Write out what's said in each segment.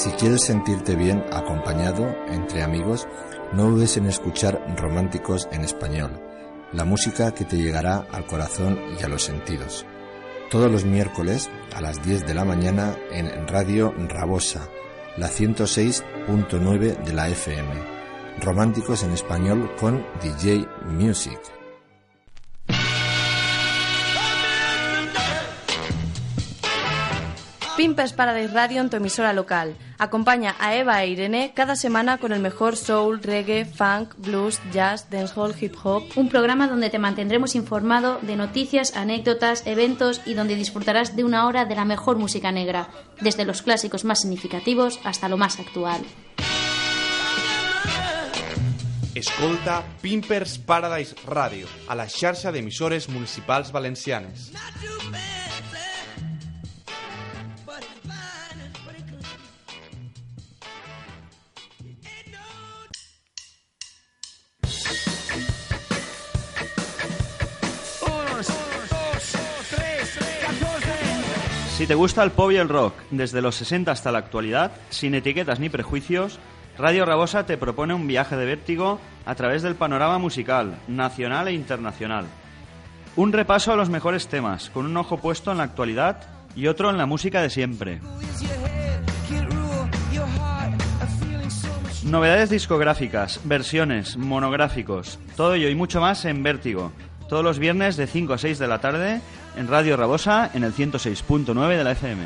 Si quieres sentirte bien acompañado entre amigos, no dudes en escuchar Románticos en Español, la música que te llegará al corazón y a los sentidos. Todos los miércoles a las 10 de la mañana en Radio Rabosa, la 106.9 de la FM. Románticos en Español con DJ Music. Pimpers Paradise Radio en tu emisora local. Acompaña a Eva e Irene cada semana con el mejor soul, reggae, funk, blues, jazz, dancehall, hip hop. Un programa donde te mantendremos informado de noticias, anécdotas, eventos y donde disfrutarás de una hora de la mejor música negra, desde los clásicos más significativos hasta lo más actual. Escolta Pimpers Paradise Radio a la xarxa d'emissores municipals valencianes. Si te gusta el pop y el rock, desde los 60 hasta la actualidad, sin etiquetas ni prejuicios, Radio Rabosa te propone un viaje de vértigo a través del panorama musical, nacional e internacional. Un repaso a los mejores temas, con un ojo puesto en la actualidad y otro en la música de siempre. Novedades discográficas, versiones, monográficos, todo ello y mucho más en Vértigo, todos los viernes de 5 a 6 de la tarde en Radio Rabosa en el 106.9 de la FM.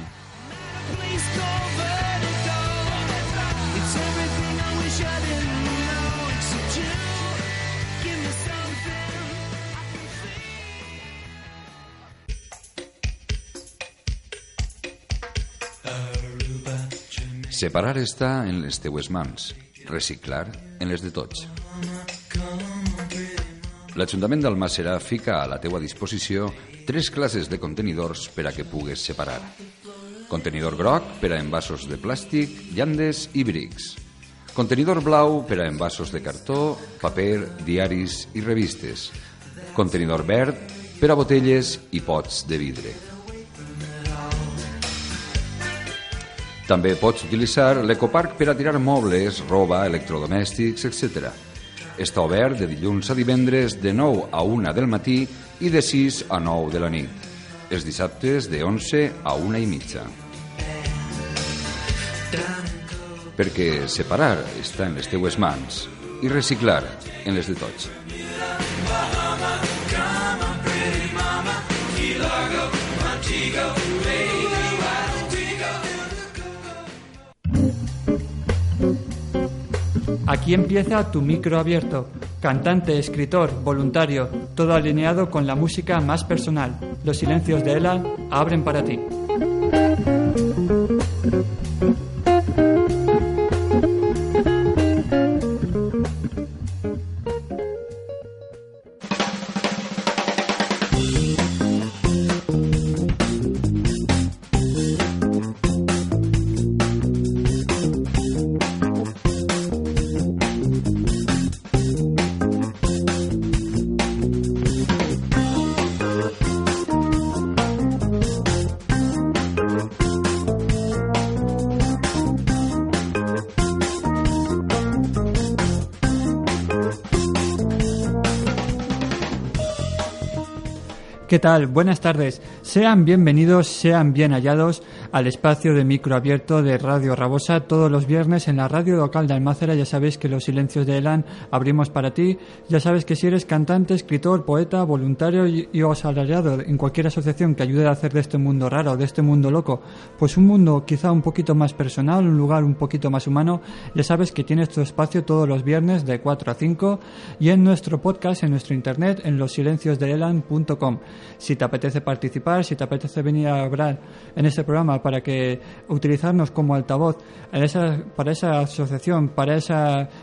Separar està en les teues mans, reciclar en les de tots. L'Ajuntament d'Almàssera fica a la teua disposició tres classes de contenidors per a que pugues separar. Contenidor groc per a envasos de plàstic, llandes i brics. Contenidor blau per a envasos de cartó, paper, diaris i revistes. Contenidor verd per a botelles i pots de vidre. També pots utilitzar l'ecoparc per a tirar mobles, roba, electrodomèstics, etc. Està obert de dilluns a divendres de 9 a 1 del matí i de 6 a 9 de la nit. Els dissabtes de 11 a 1 i mitja. Perquè separar està en les teues mans i reciclar en les de tots. Aquí empieza tu micro abierto. Cantante, escritor, voluntario, todo alineado con la música más personal. Los silencios de Ela abren para ti. ¿Qué tal? Buenas tardes. Sean bienvenidos, sean bien hallados al espacio de micro abierto de Radio Rabosa todos los viernes en la radio local de Almácera. Ya sabéis que los silencios de Elan abrimos para ti. Ya sabes que si eres cantante, escritor, poeta, voluntario y, y asalariado en cualquier asociación que ayude a hacer de este mundo raro, de este mundo loco, pues un mundo quizá un poquito más personal, un lugar un poquito más humano, ya sabes que tienes tu espacio todos los viernes de 4 a 5 y en nuestro podcast, en nuestro internet, en losilenciosdeelan.com. Si te apetece participar, si te apetece venir a hablar en este programa para que utilizarnos como altavoz para esa asociación, para ese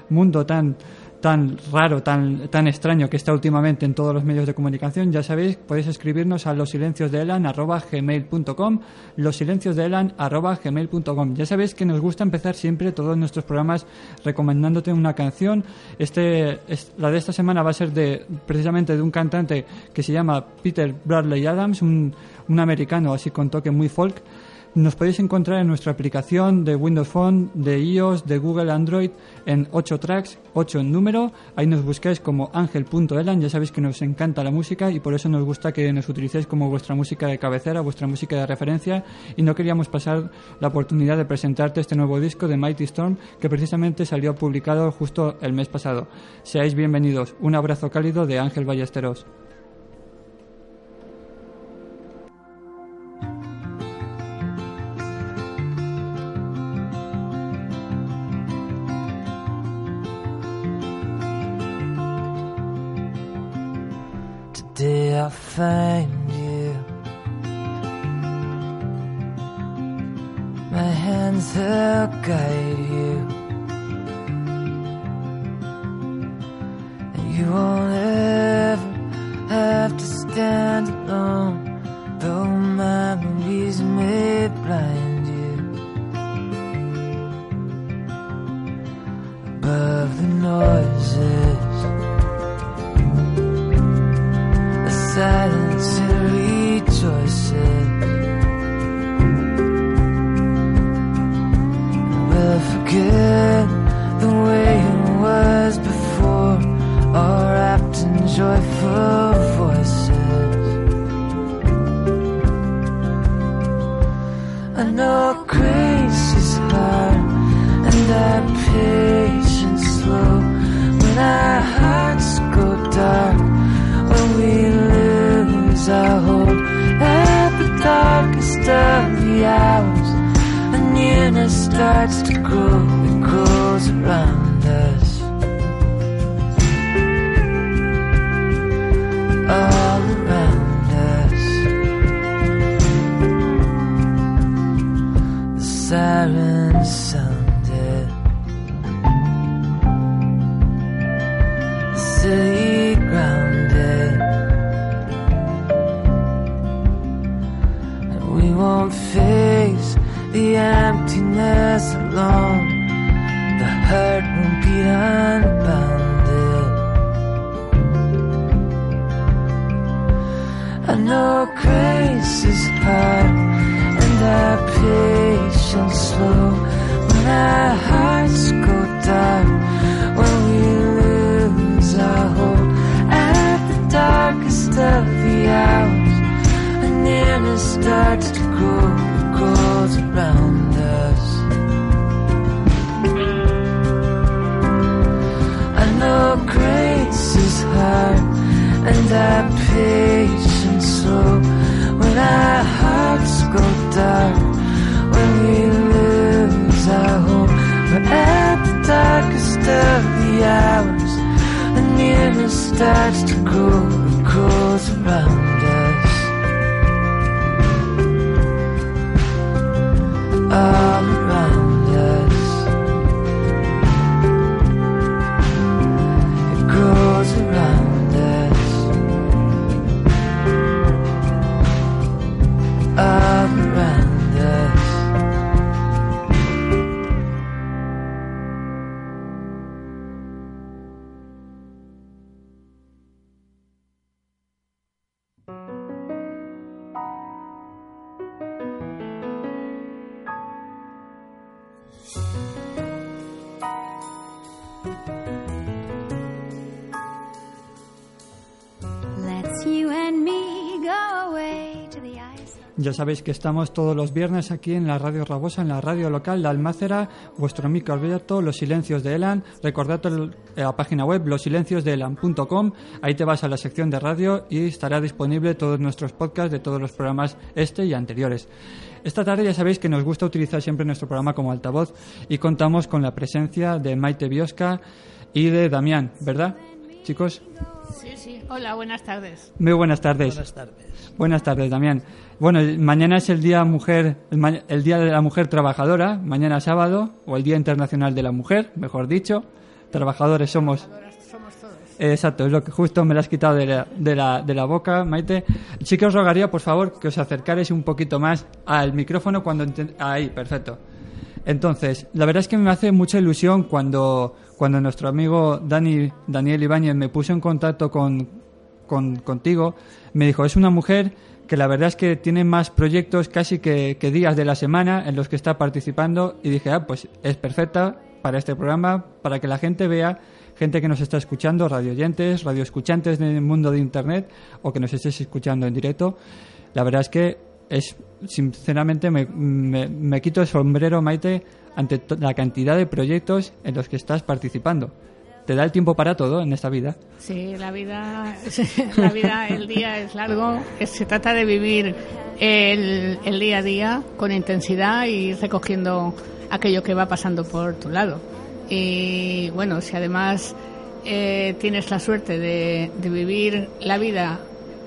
mundo tan tan raro, tan, tan extraño que está últimamente en todos los medios de comunicación, ya sabéis, podéis escribirnos a losilenciosdeelan.gmail.com losilenciosdeelan.gmail.com Ya sabéis que nos gusta empezar siempre todos nuestros programas recomendándote una canción. Este, es- la de esta semana va a ser de precisamente de un cantante que se llama Peter Bradley Adams, un, un americano así con toque muy folk Nos podéis encontrar en nuestra aplicación de Windows Phone, de iOS, de Google Android en 8 tracks, 8 en número. Ahí nos buscáis como angel.elan. Ya sabéis que nos encanta la música y por eso nos gusta que nos utilicéis como vuestra música de cabecera, vuestra música de referencia. Y no queríamos pasar la oportunidad de presentarte este nuevo disco de Mighty Storm que precisamente salió publicado justo el mes pasado. Seáis bienvenidos. Un abrazo cálido de Ángel Ballesteros. Today I find you. My hands will guide you. And you won't ever have to stand alone. Though my memories may blind you. Above the noises. Silence our hope at the darkest of the hours a nearness starts to grow it grows around us. All around us. The siren sounded emptiness alone. The hurt won't be unbounded. I know grace is hard and our patience slow. When our hearts go dark when we lose our hope at the darkest of the hours a nearness starts to grow Know grace is hard and our patience slow when our hearts go dark when we lose our hope but at the darkest of the hours the nearness starts to grow and grows around us. All Ya sabéis que estamos todos los viernes aquí en la Radio Rabosa, en la radio local de Almácera, vuestro amigo Alberto, Los Silencios de Elan. Recordad el- la página web losilenciosdeelan.com, ahí te vas a la sección de radio y estará disponible todos nuestros podcasts de todos los programas este y anteriores. Esta tarde ya sabéis que nos gusta utilizar siempre nuestro programa como altavoz y contamos con la presencia de Maite Biosca y de Damián, ¿verdad? Chicos, Sí, sí. Hola, buenas tardes. muy buenas tardes. Buenas tardes. Buenas tardes, Damián. Bueno, mañana es el día mujer, el, día de la mujer trabajadora, mañana sábado o el Día Internacional de la Mujer, mejor dicho. Trabajadores somos. Somos todos. Eh, Exacto, es lo que justo me lo has quitado de la, de la, de la boca, Maite. Sí que os rogaría, por favor, que os acercarais un poquito más al micrófono cuando... Ahí, perfecto. Entonces, la verdad es que me hace mucha ilusión cuando, cuando nuestro amigo Dani, Daniel Ibáñez me puso en contacto con, con- contigo, me dijo, es una mujer que la verdad es que tiene más proyectos casi que, días de la semana en los que está participando y dije, ah, pues es perfecta para este programa, para que la gente vea gente que nos está escuchando, radio oyentes, radio escuchantes del mundo de Internet o que nos estés escuchando en directo. La verdad es que es, sinceramente, me, me- me quito el sombrero, Maite, ante la cantidad de proyectos en los que estás participando. Te da el tiempo para todo en esta vida. Sí, la vida, la vida, el día es largo. Se trata de vivir el, el día a día con intensidad y recogiendo aquello que va pasando por tu lado. Y bueno, si además eh, tienes la suerte de, de vivir la vida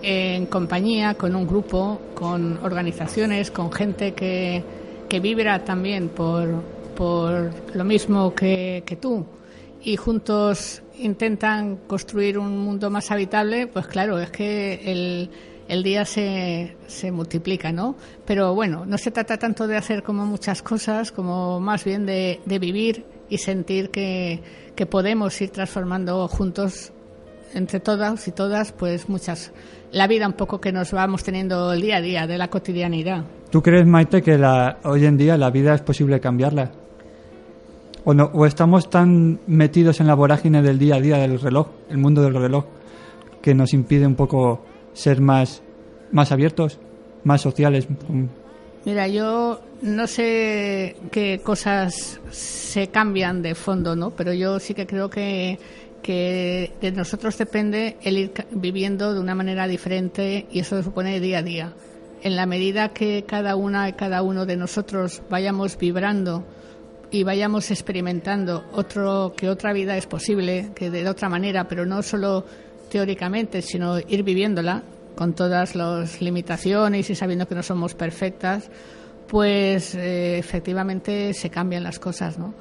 en compañía, con un grupo, con organizaciones, con gente que, que vibra también por, por lo mismo que, que tú y juntos intentan construir un mundo más habitable, pues claro, es que el, el día se, se multiplica, ¿no? Pero bueno, no se trata tanto de hacer como muchas cosas, como más bien de, de vivir y sentir que, que podemos ir transformando juntos entre todas y todas, pues muchas, la vida un poco que nos vamos teniendo el día a día de la cotidianidad. ¿Tú crees, Maite, que la, hoy en día la vida es posible cambiarla? ¿O, no, ¿O estamos tan metidos en la vorágine del día a día del reloj, el mundo del reloj, que nos impide un poco ser más, más abiertos, más sociales? Mira, yo no sé qué cosas se cambian de fondo, ¿no? Pero yo sí que creo que, que de nosotros depende el ir viviendo de una manera diferente y eso supone día a día. En la medida que cada una y cada uno de nosotros vayamos vibrando y vayamos experimentando otro que otra vida es posible, que de otra manera, pero no solo teóricamente, sino ir viviéndola con todas las limitaciones y sabiendo que no somos perfectas, pues eh, efectivamente se cambian las cosas, ¿no?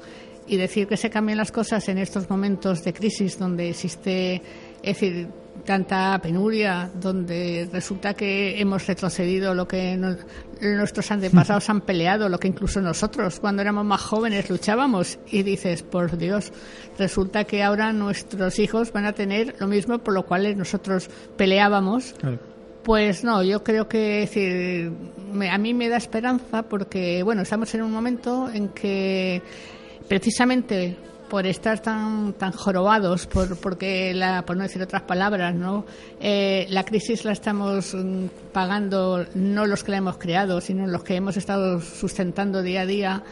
Y decir que se cambian las cosas en estos momentos de crisis donde existe, es decir, tanta penuria, donde resulta que hemos retrocedido lo que nuestros antepasados han peleado, lo que incluso nosotros cuando éramos más jóvenes luchábamos. Y dices, por Dios, resulta que ahora nuestros hijos van a tener lo mismo por lo cual nosotros peleábamos pues no, yo creo que decir, me- a mí me da esperanza porque, bueno, estamos en un momento en que precisamente por estar tan tan jorobados, por porque la, por no decir otras palabras, no, Eh, la crisis la estamos mm, pagando no los que la hemos creado, sino los que hemos estado sustentando día a día.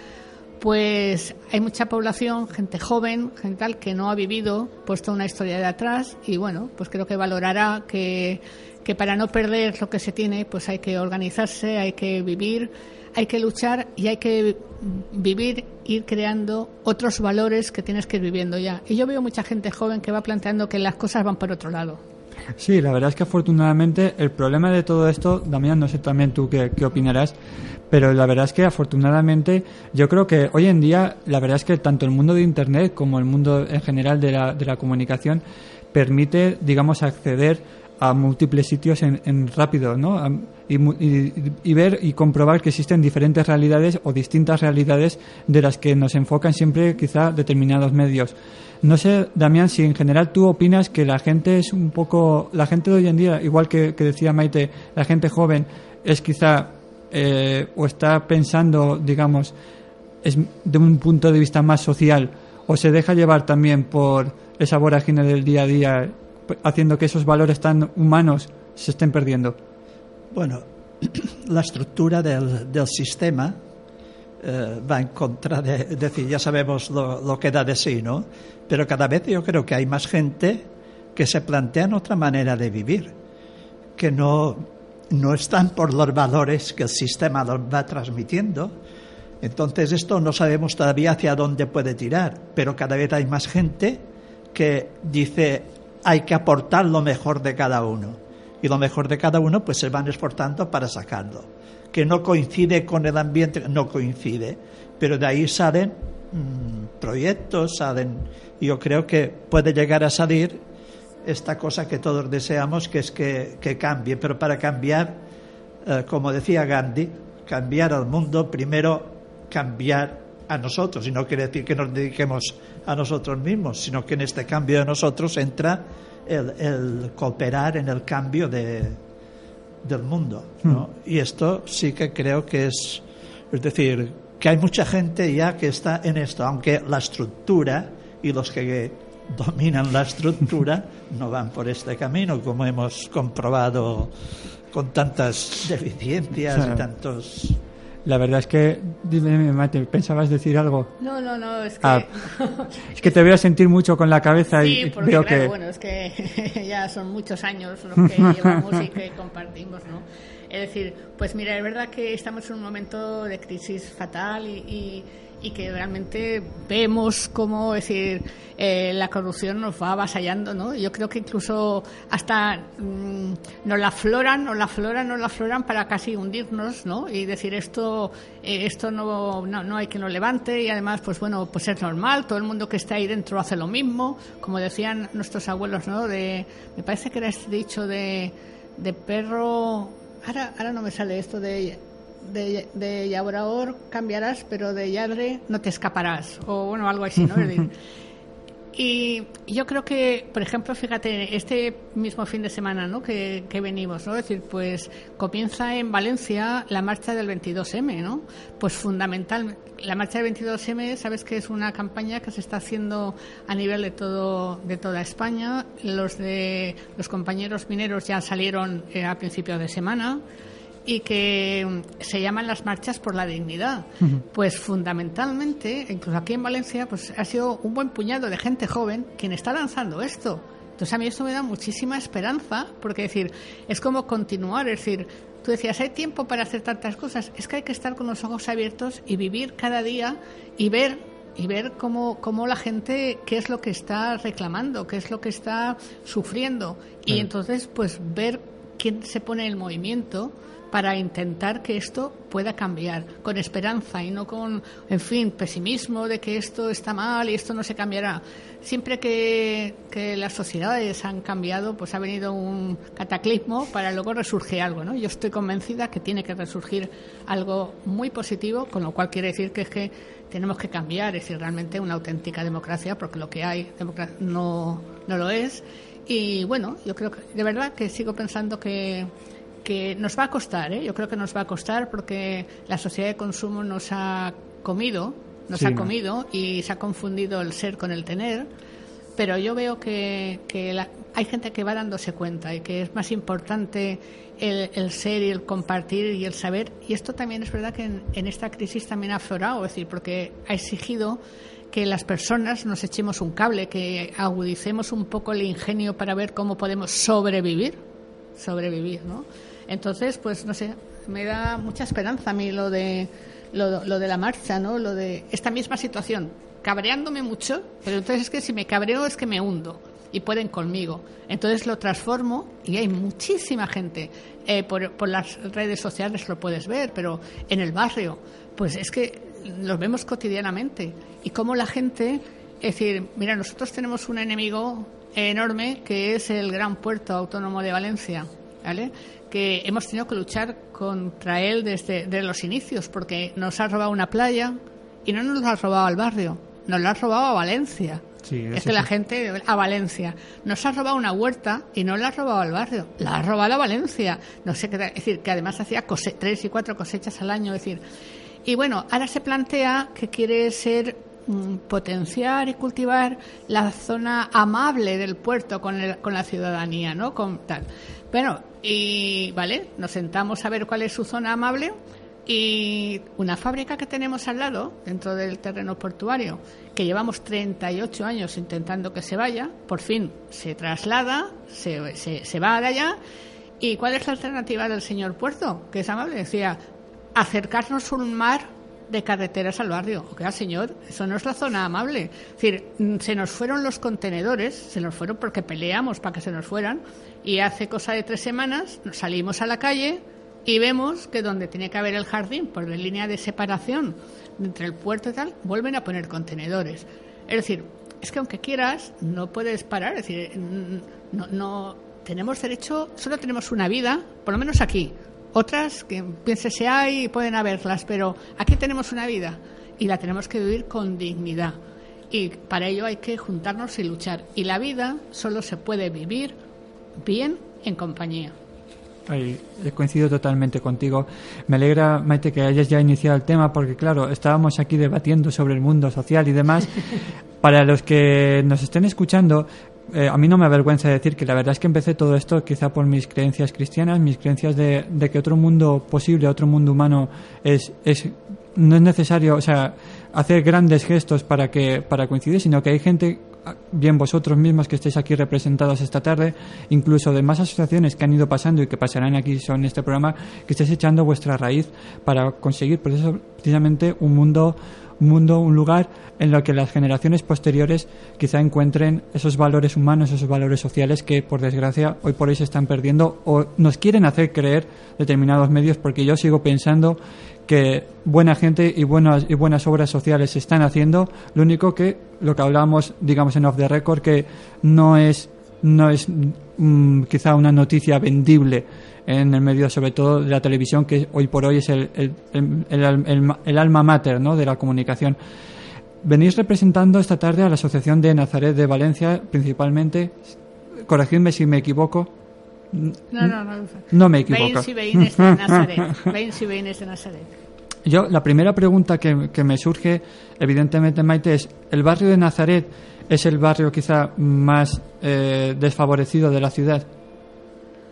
Pues hay mucha población, gente joven, gente tal, que no ha vivido, puesto una historia de atrás y bueno, pues creo que valorará que, que para no perder lo que se tiene, pues hay que organizarse, hay que vivir, hay que luchar y hay que vivir, ir creando otros valores que tienes que ir viviendo ya. Y yo veo mucha gente joven que va planteando que las cosas van por otro lado. Sí, la verdad es que afortunadamente el problema de todo esto, Damián, no sé también tú qué, qué opinarás, pero la verdad es que afortunadamente yo creo que hoy en día la verdad es que tanto el mundo de Internet como el mundo en general de la, de la comunicación permite, digamos, acceder a múltiples sitios en, en rápido, ¿no? Y, y- y ver y comprobar que existen diferentes realidades o distintas realidades de las que nos enfocan siempre quizá determinados medios. No sé, Damián, si en general tú opinas que la gente es un poco, la gente de hoy en día, igual que, que decía Maite, la gente joven es quizá eh, o está pensando, digamos, es de un punto de vista más social o se deja llevar también por esa vorágine del día a día, haciendo que esos valores tan humanos se estén perdiendo. Bueno, la estructura del, del sistema eh, va en contra de, decir, ya sabemos lo, lo que da de sí, ¿no? Pero cada vez yo creo que hay más gente que se plantean otra manera de vivir, que no, no están por los valores que el sistema los va transmitiendo. Entonces esto no sabemos todavía hacia dónde puede tirar, pero cada vez hay más gente que dice hay que aportar lo mejor de cada uno. Y lo mejor de cada uno pues se van esforzando para sacarlo. Que no coincide con el ambiente, no coincide, pero de ahí salen mm, proyectos, salen, yo creo que puede llegar a salir esta cosa que todos deseamos, que es que, que cambie, pero para cambiar, eh, como decía Gandhi, cambiar al mundo, primero cambiar a nosotros, y no quiere decir que nos dediquemos a nosotros mismos, sino que en este cambio de nosotros entra el, el cooperar en el cambio de, del mundo. ¿no? Y esto sí que creo que es, es decir, que hay mucha gente ya que está en esto, aunque la estructura y los que dominan la estructura no van por este camino, como hemos comprobado con tantas deficiencias y tantos La verdad es que, dime, Mate, ¿pensabas decir algo? No, no, no, es que... Ah, es que te voy a sentir mucho con la cabeza y porque veo claro, que... bueno, es que ya son muchos años los que llevamos y que compartimos, ¿no? Es decir, pues mira, es verdad que estamos en un momento de crisis fatal y, y- y que realmente vemos cómo, es decir, eh, la corrupción nos va avasallando, ¿no? Yo creo que incluso hasta mm, nos la afloran, nos la afloran, nos la afloran para casi hundirnos, ¿no? Y decir esto, eh, esto no, no, no hay que lo levante y además, pues bueno, pues es normal, todo el mundo que está ahí dentro hace lo mismo, como decían nuestros abuelos, ¿no? De, me parece que era este dicho de, de perro, ahora, ahora no me sale esto de de, de Yabraor cambiarás, pero de Yadre no te escaparás. O bueno, algo así, ¿no? Y yo creo que, por ejemplo, fíjate, este mismo fin de semana ¿no? que, que venimos, ¿no? Es decir, pues comienza en Valencia la marcha del 22M, ¿no? Pues fundamental, la marcha del 22M, sabes que es una campaña que se está haciendo a nivel de todo de toda España. Los de los compañeros mineros ya salieron eh, a principios de semana y que mm, se llaman las marchas por la dignidad. Pues fundamentalmente, incluso aquí en Valencia, pues ha sido un buen puñado de gente joven quien está lanzando esto. Entonces a mí esto me da muchísima esperanza, porque decir, es como continuar, es decir, tú decías, hay tiempo para hacer tantas cosas, es que hay que estar con los ojos abiertos y vivir cada día y ver y ver cómo, cómo la gente, qué es lo que está reclamando, qué es lo que está sufriendo. Y entonces, pues ver quién se pone en movimiento para intentar que esto pueda cambiar, con esperanza y no con, en fin, pesimismo de que esto está mal y esto no se cambiará. Siempre que, las sociedades han cambiado, pues ha venido un cataclismo para luego resurgir algo, ¿no? Yo estoy convencida que tiene que resurgir algo muy positivo, con lo cual quiere decir que es que tenemos que cambiar, es decir, realmente una auténtica democracia, porque lo que hay no, no lo es. Y bueno, yo creo que de verdad que sigo pensando que, que nos va a costar, ¿eh? yo creo que nos va a costar porque la sociedad de consumo nos ha comido, nos Sí, ha comido y se ha confundido el ser con el tener, pero yo veo que, que la- hay gente que va dándose cuenta y que es más importante el, el ser y el compartir y el saber. Y esto también es verdad que en, en esta crisis también ha aflorado, es decir, porque ha exigido que las personas nos echemos un cable, que agudicemos un poco el ingenio para ver cómo podemos sobrevivir, sobrevivir, ¿no? Entonces, pues no sé, me da mucha esperanza a mí lo de lo, lo de la marcha, ¿no? Lo de esta misma situación, cabreándome mucho, pero entonces es que si me cabreo es que me hundo y pueden conmigo. Entonces lo transformo y hay muchísima gente. eh, por, por las redes sociales lo puedes ver, pero en el barrio, pues es que los vemos cotidianamente. Y cómo la gente, es decir, mira, nosotros tenemos un enemigo enorme que es el Gran Puerto Autónomo de Valencia, ¿vale? Que hemos tenido que luchar contra él desde, desde los inicios, porque nos ha robado una playa y no nos lo ha robado al barrio, nos lo ha robado a Valencia. Sí, Es que la gente a Valencia nos ha robado una huerta y no la ha robado al barrio, la ha robado a Valencia. No sé qué, es decir, que además hacía cose- tres y cuatro cosechas al año, es decir. Y bueno, ahora se plantea que quiere ser mm, potenciar y cultivar la zona amable del puerto con, el- con la ciudadanía, ¿no? Con tal. Bueno, y vale, nos sentamos a ver cuál es su zona amable y una fábrica que tenemos al lado, dentro del terreno portuario, que llevamos 38 años intentando que se vaya, por fin se traslada, se, se, se va de allá. ¿Y cuál es la alternativa del señor Puerto? Que es amable, decía, acercarnos un mar de carreteras al barrio. O sea, señor, eso no es la zona amable. Es decir, mm, se nos fueron los contenedores, se nos fueron porque peleamos para que se nos fueran, y hace cosa de tres semanas salimos a la calle y vemos que donde tiene que haber el jardín, por la línea de separación entre el puerto y tal, vuelven a poner contenedores. Es decir, es que aunque quieras, no puedes parar. Es decir, mm, no, no tenemos derecho, solo tenemos una vida, por lo menos aquí. Otras que piénsese hay pueden haberlas, pero aquí tenemos una vida y la tenemos que vivir con dignidad. Y para ello hay que juntarnos y luchar. Y la vida solo se puede vivir bien en compañía. Ay, he coincidido totalmente contigo. Me alegra, Maite, que hayas ya iniciado el tema, porque claro, estábamos aquí debatiendo sobre el mundo social y demás. Para los que nos estén escuchando, eh, a mí no me avergüenza decir que la verdad es que empecé todo esto quizá por mis creencias cristianas, mis creencias de, de que otro mundo posible, otro mundo humano es, es no es necesario, o sea, hacer grandes gestos para que para coincidir, sino que hay gente bien vosotros mismos que estéis aquí representados esta tarde, incluso de más asociaciones que han ido pasando y que pasarán aquí en este programa, que estéis echando vuestra raíz para conseguir precisamente un mundo un mundo, un lugar en lo que las generaciones posteriores quizá encuentren esos valores humanos, esos valores sociales que, por desgracia, hoy por hoy se están perdiendo o nos quieren hacer creer determinados medios, porque yo sigo pensando que buena gente y buenas y buenas obras sociales se están haciendo. Lo único que lo que hablábamos digamos en off the record que no es no es mm, quizá una noticia vendible en el medio sobre todo de la televisión que hoy por hoy es el, el, el, el- el alma mater ¿no? de la comunicación venís representando esta tarde a la Asociación de Nazaret de Valencia principalmente corregidme si me equivoco No, no, no. No me equivoco. Veins y veïnes de Nazaret. Veins y veïnes de Nazaret. Yo, la primera pregunta que, que me surge, evidentemente, Maite, es: ¿el barrio de Nazaret es el barrio quizá más eh, desfavorecido de la ciudad?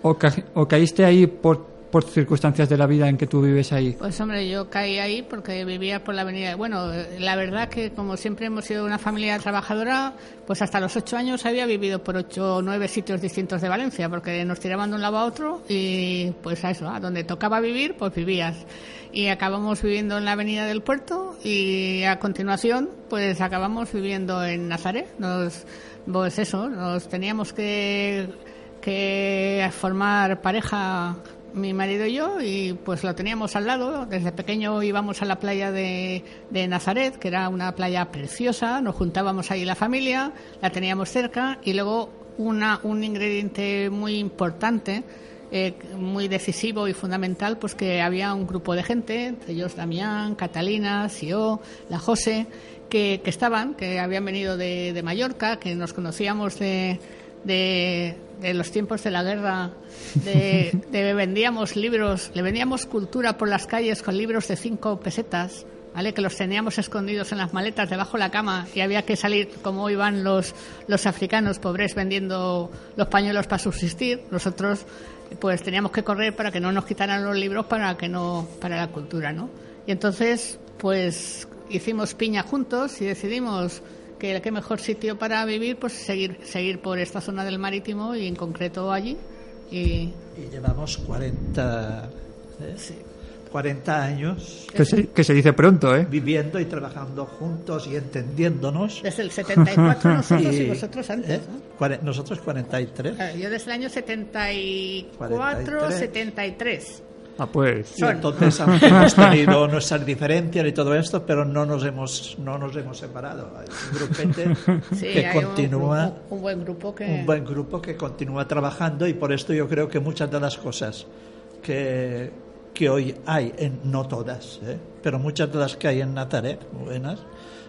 ¿O, ca- o caíste ahí por, por circunstancias de la vida en que tú vives ahí? Pues hombre, yo caí ahí porque vivía por la avenida. Bueno, la verdad que como siempre hemos sido una familia trabajadora, pues hasta los ocho años había vivido por ocho o nueve sitios distintos de Valencia, porque nos tiraban de un lado a otro y pues a eso, a donde tocaba vivir, pues vivías. Y acabamos viviendo en la avenida del puerto y a continuación, pues acabamos viviendo en Nazaret. Nos, pues eso, nos teníamos que que formar pareja mi marido y yo y pues lo teníamos al lado. Desde pequeño íbamos a la playa de, de Nazaret, que era una playa preciosa, nos juntábamos ahí la familia, la teníamos cerca y luego una, un ingrediente muy importante, eh, muy decisivo y fundamental, pues que había un grupo de gente, entre ellos Damián, Catalina, Sio, la José, que, que estaban, que habían venido de, de Mallorca, que nos conocíamos de, de, de los tiempos de la guerra, de, de vendíamos libros, le vendíamos cultura por las calles con libros de cinco pesetas, ¿vale? que los teníamos escondidos en las maletas debajo de la cama y había que salir como iban los, los africanos pobres vendiendo los pañuelos para subsistir. Nosotros pues teníamos que correr para que no nos quitaran los libros para que no para la cultura, ¿no? Y entonces pues hicimos piña juntos y decidimos que qué mejor sitio para vivir pues seguir seguir por esta zona del marítimo y en concreto allí y Y llevamos 40, ¿eh? 40 años Que se, que se dice pronto, ¿eh? viviendo y trabajando juntos y entendiéndonos. desde el 74 nosotros y, Y- vosotros antes, ¿eh? ¿no? Cuare- Nosotros 43. Claro, Yo desde el año 74, 43. 73. Ah, pues. Y entonces hemos tenido nuestras diferencias y todo esto, pero no nos hemos no nos hemos separado. Hay un grupete Sí, que hay continúa, un, un buen grupo que un buen grupo que continúa trabajando y por esto yo creo que muchas de las cosas que, que hoy hay, en, no todas, ¿eh? pero muchas de las que hay en Nazaret, buenas,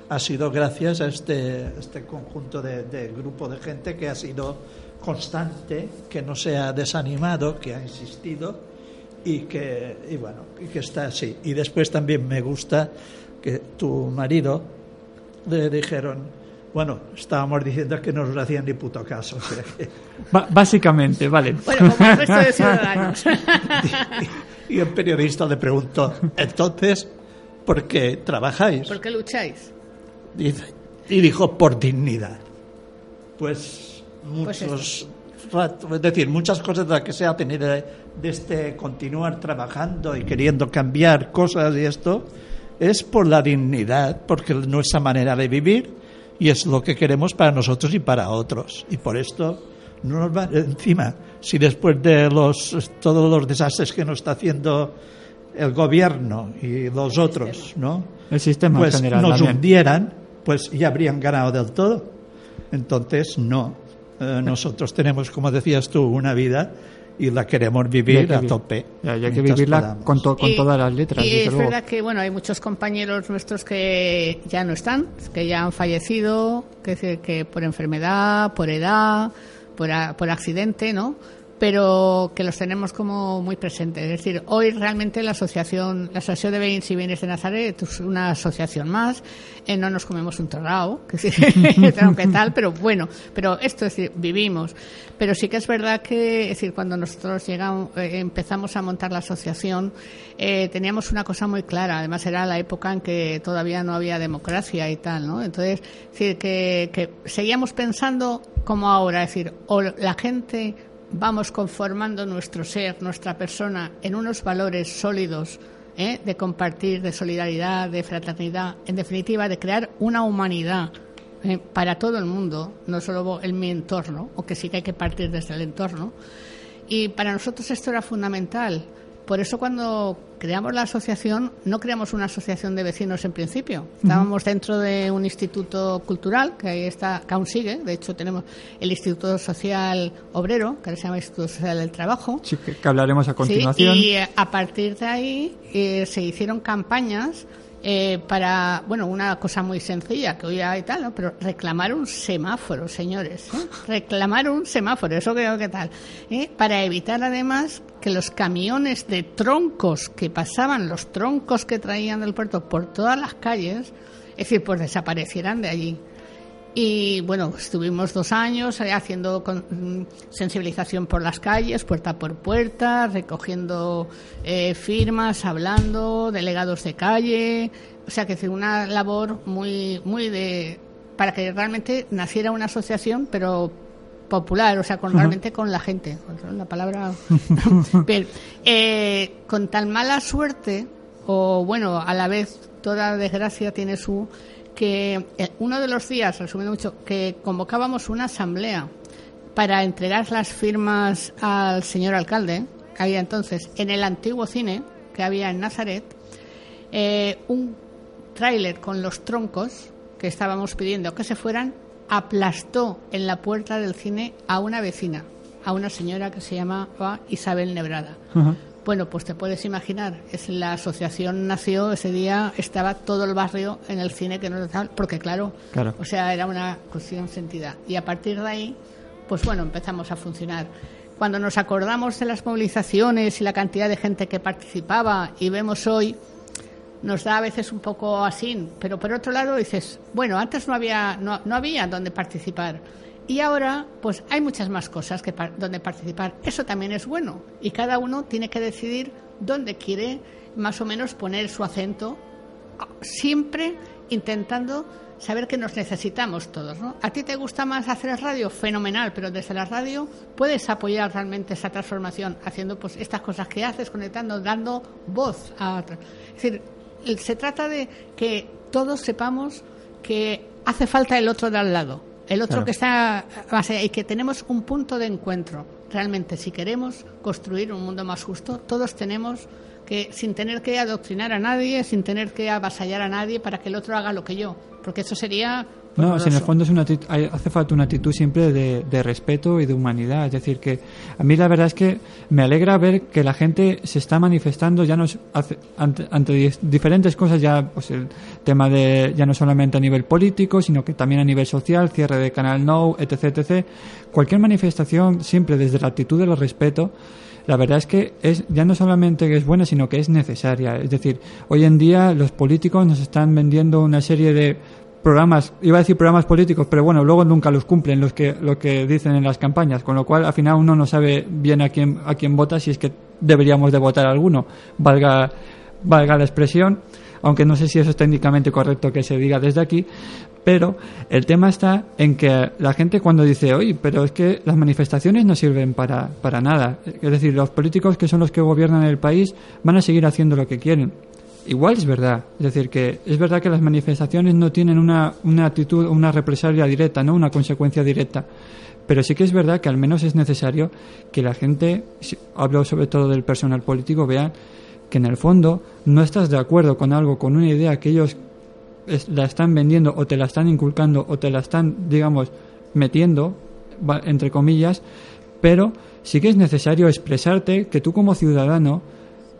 ha sido gracias a este, este conjunto de, de grupo de gente que ha sido constante, que no se ha desanimado, que ha insistido y que y bueno y que está así y después también me gusta que tu marido le dijeron bueno estábamos diciendo que no nos hacían ni puto caso básicamente, vale. Bueno, como el resto de ciudadanos. y el periodista le preguntó entonces ¿por qué trabajáis? ¿Por qué lucháis? Dice, y dijo por dignidad pues Pues muchos rato- es decir muchas cosas de las que se ha tenido de, de este continuar trabajando y queriendo cambiar cosas y esto es por la dignidad porque es nuestra manera de vivir y es lo que queremos para nosotros y para otros y por esto no nos va encima si después de los todos los desastres que nos está haciendo el gobierno y los otros no El sistema pues general nos también. hundieran, pues ya habrían ganado del todo. Entonces, no. Eh, nosotros tenemos, como decías tú, una vida y la queremos vivir que a tope. Ya, y hay que vivirla podamos. con, to- con Y- todas las letras, Y es luego. verdad que bueno, hay muchos compañeros nuestros que ya no están, que ya han fallecido, que, se- que por enfermedad, por edad, por, a- por accidente, ¿no? Pero que los tenemos como muy presentes. Es decir, hoy realmente la asociación, la asociación de Bienes y Bienes de Nazaret es una asociación más. Eh, no nos comemos un torrao, que sí, que tal, pero bueno, pero esto es decir, vivimos. Pero sí que es verdad que, es decir, cuando nosotros llegamos, eh, empezamos a montar la asociación, eh, teníamos una cosa muy clara. Además, era la época en que todavía no había democracia y tal, ¿no? Entonces, es decir, que, que seguíamos pensando como ahora, es decir, o la gente vamos conformando nuestro ser, nuestra persona, en unos valores sólidos ¿eh? de compartir, de solidaridad, de fraternidad, en definitiva, de crear una humanidad ¿eh? para todo el mundo, no solo en mi entorno, o que sí que hay que partir desde el entorno. Y para nosotros esto era fundamental. Por eso cuando creamos la asociación, no creamos una asociación de vecinos en principio. Estábamos dentro de un instituto cultural, que ahí está, que aún sigue. De hecho, tenemos el Instituto Social Obrero, que se llama Instituto Social del Trabajo. Sí, que, hablaremos a continuación. Sí, y eh, a partir de ahí eh, se hicieron campañas eh, para, bueno, una cosa muy sencilla que hoy hay tal, ¿no? pero reclamar un semáforo, señores. ¿eh? Reclamar un semáforo, eso creo que tal. ¿eh? Para evitar además que los camiones de troncos que pasaban, los troncos que traían del puerto por todas las calles, es decir, pues desaparecieran de allí. Y bueno, estuvimos dos años eh, haciendo mm, sensibilización por las calles, puerta por puerta, recogiendo eh, firmas, hablando, delegados de calle. O sea, que fue una labor muy, muy de. para que realmente naciera una asociación, pero popular, o sea, con, realmente con la gente. La palabra. Pero, eh, con tan mala suerte, o bueno, a la vez toda desgracia tiene su que eh, uno de los días, resumiendo mucho, que convocábamos una asamblea para entregar las firmas al señor alcalde, que había entonces en el antiguo cine que había en Nazaret, eh, un tráiler con los troncos que estábamos pidiendo que se fueran, aplastó en la puerta del cine a una vecina, a una señora que se llamaba Isabel Nebrada. Bueno, pues te puedes imaginar, es la asociación nació ese día, estaba todo el barrio en el cine que no porque claro, Claro. o sea, era una cuestión sentida. Y a partir de ahí, pues bueno, empezamos a funcionar. Cuando nos acordamos de las movilizaciones y la cantidad de gente que participaba y vemos hoy, nos da a veces un poco así, pero por otro lado dices, bueno, antes no había, no, no había donde participar. Y ahora, pues hay muchas más cosas que par- donde participar. Eso también es bueno. Y cada uno tiene que decidir dónde quiere más o menos poner su acento, siempre intentando saber que nos necesitamos todos. ¿no? A ti te gusta más hacer radio, fenomenal, pero desde la radio puedes apoyar realmente esa transformación haciendo pues estas cosas que haces, conectando, dando voz a otros. Es decir, se trata de que todos sepamos que hace falta el otro de al lado, el otro Claro. que está y que tenemos un punto de encuentro. Realmente, si queremos construir un mundo más justo, todos tenemos que, sin tener que adoctrinar a nadie, sin tener que avasallar a nadie para que el otro haga lo que yo, porque eso sería No, si en el fondo es una actitud- hace falta una actitud siempre de, de respeto y de humanidad. Es decir, que a mí la verdad es que me alegra ver que la gente se está manifestando ya no hace- ante, ante di- diferentes cosas, ya pues el tema de ya no solamente a nivel político, sino que también a nivel social, cierre de Canal No, etc, etc. Cualquier manifestación siempre desde la actitud del respeto la verdad es que es ya no solamente que es buena, sino que es necesaria. Es decir, hoy en día los políticos nos están vendiendo una serie de programas, iba a decir programas políticos, pero bueno, luego nunca los cumplen los que lo que dicen en las campañas, con lo cual al final uno no sabe bien a quién a quién vota si es que deberíamos de votar a alguno, valga valga la expresión, aunque no sé si eso es técnicamente correcto que se diga desde aquí, pero el tema está en que la gente cuando dice, oye, pero es que las manifestaciones no sirven para, para nada. Es decir, los políticos que son los que gobiernan el país van a seguir haciendo lo que quieren. Igual es verdad. Es decir, que es verdad que las manifestaciones no tienen una, una actitud, una represalia directa, no una consecuencia directa. Pero sí que es verdad que al menos es necesario que la gente, hablo sobre todo del personal político, vean que en el fondo no estás de acuerdo con algo, con una idea que ellos es- la están vendiendo o te la están inculcando o te la están, digamos, metiendo, entre comillas, pero sí que es necesario expresarte que tú como ciudadano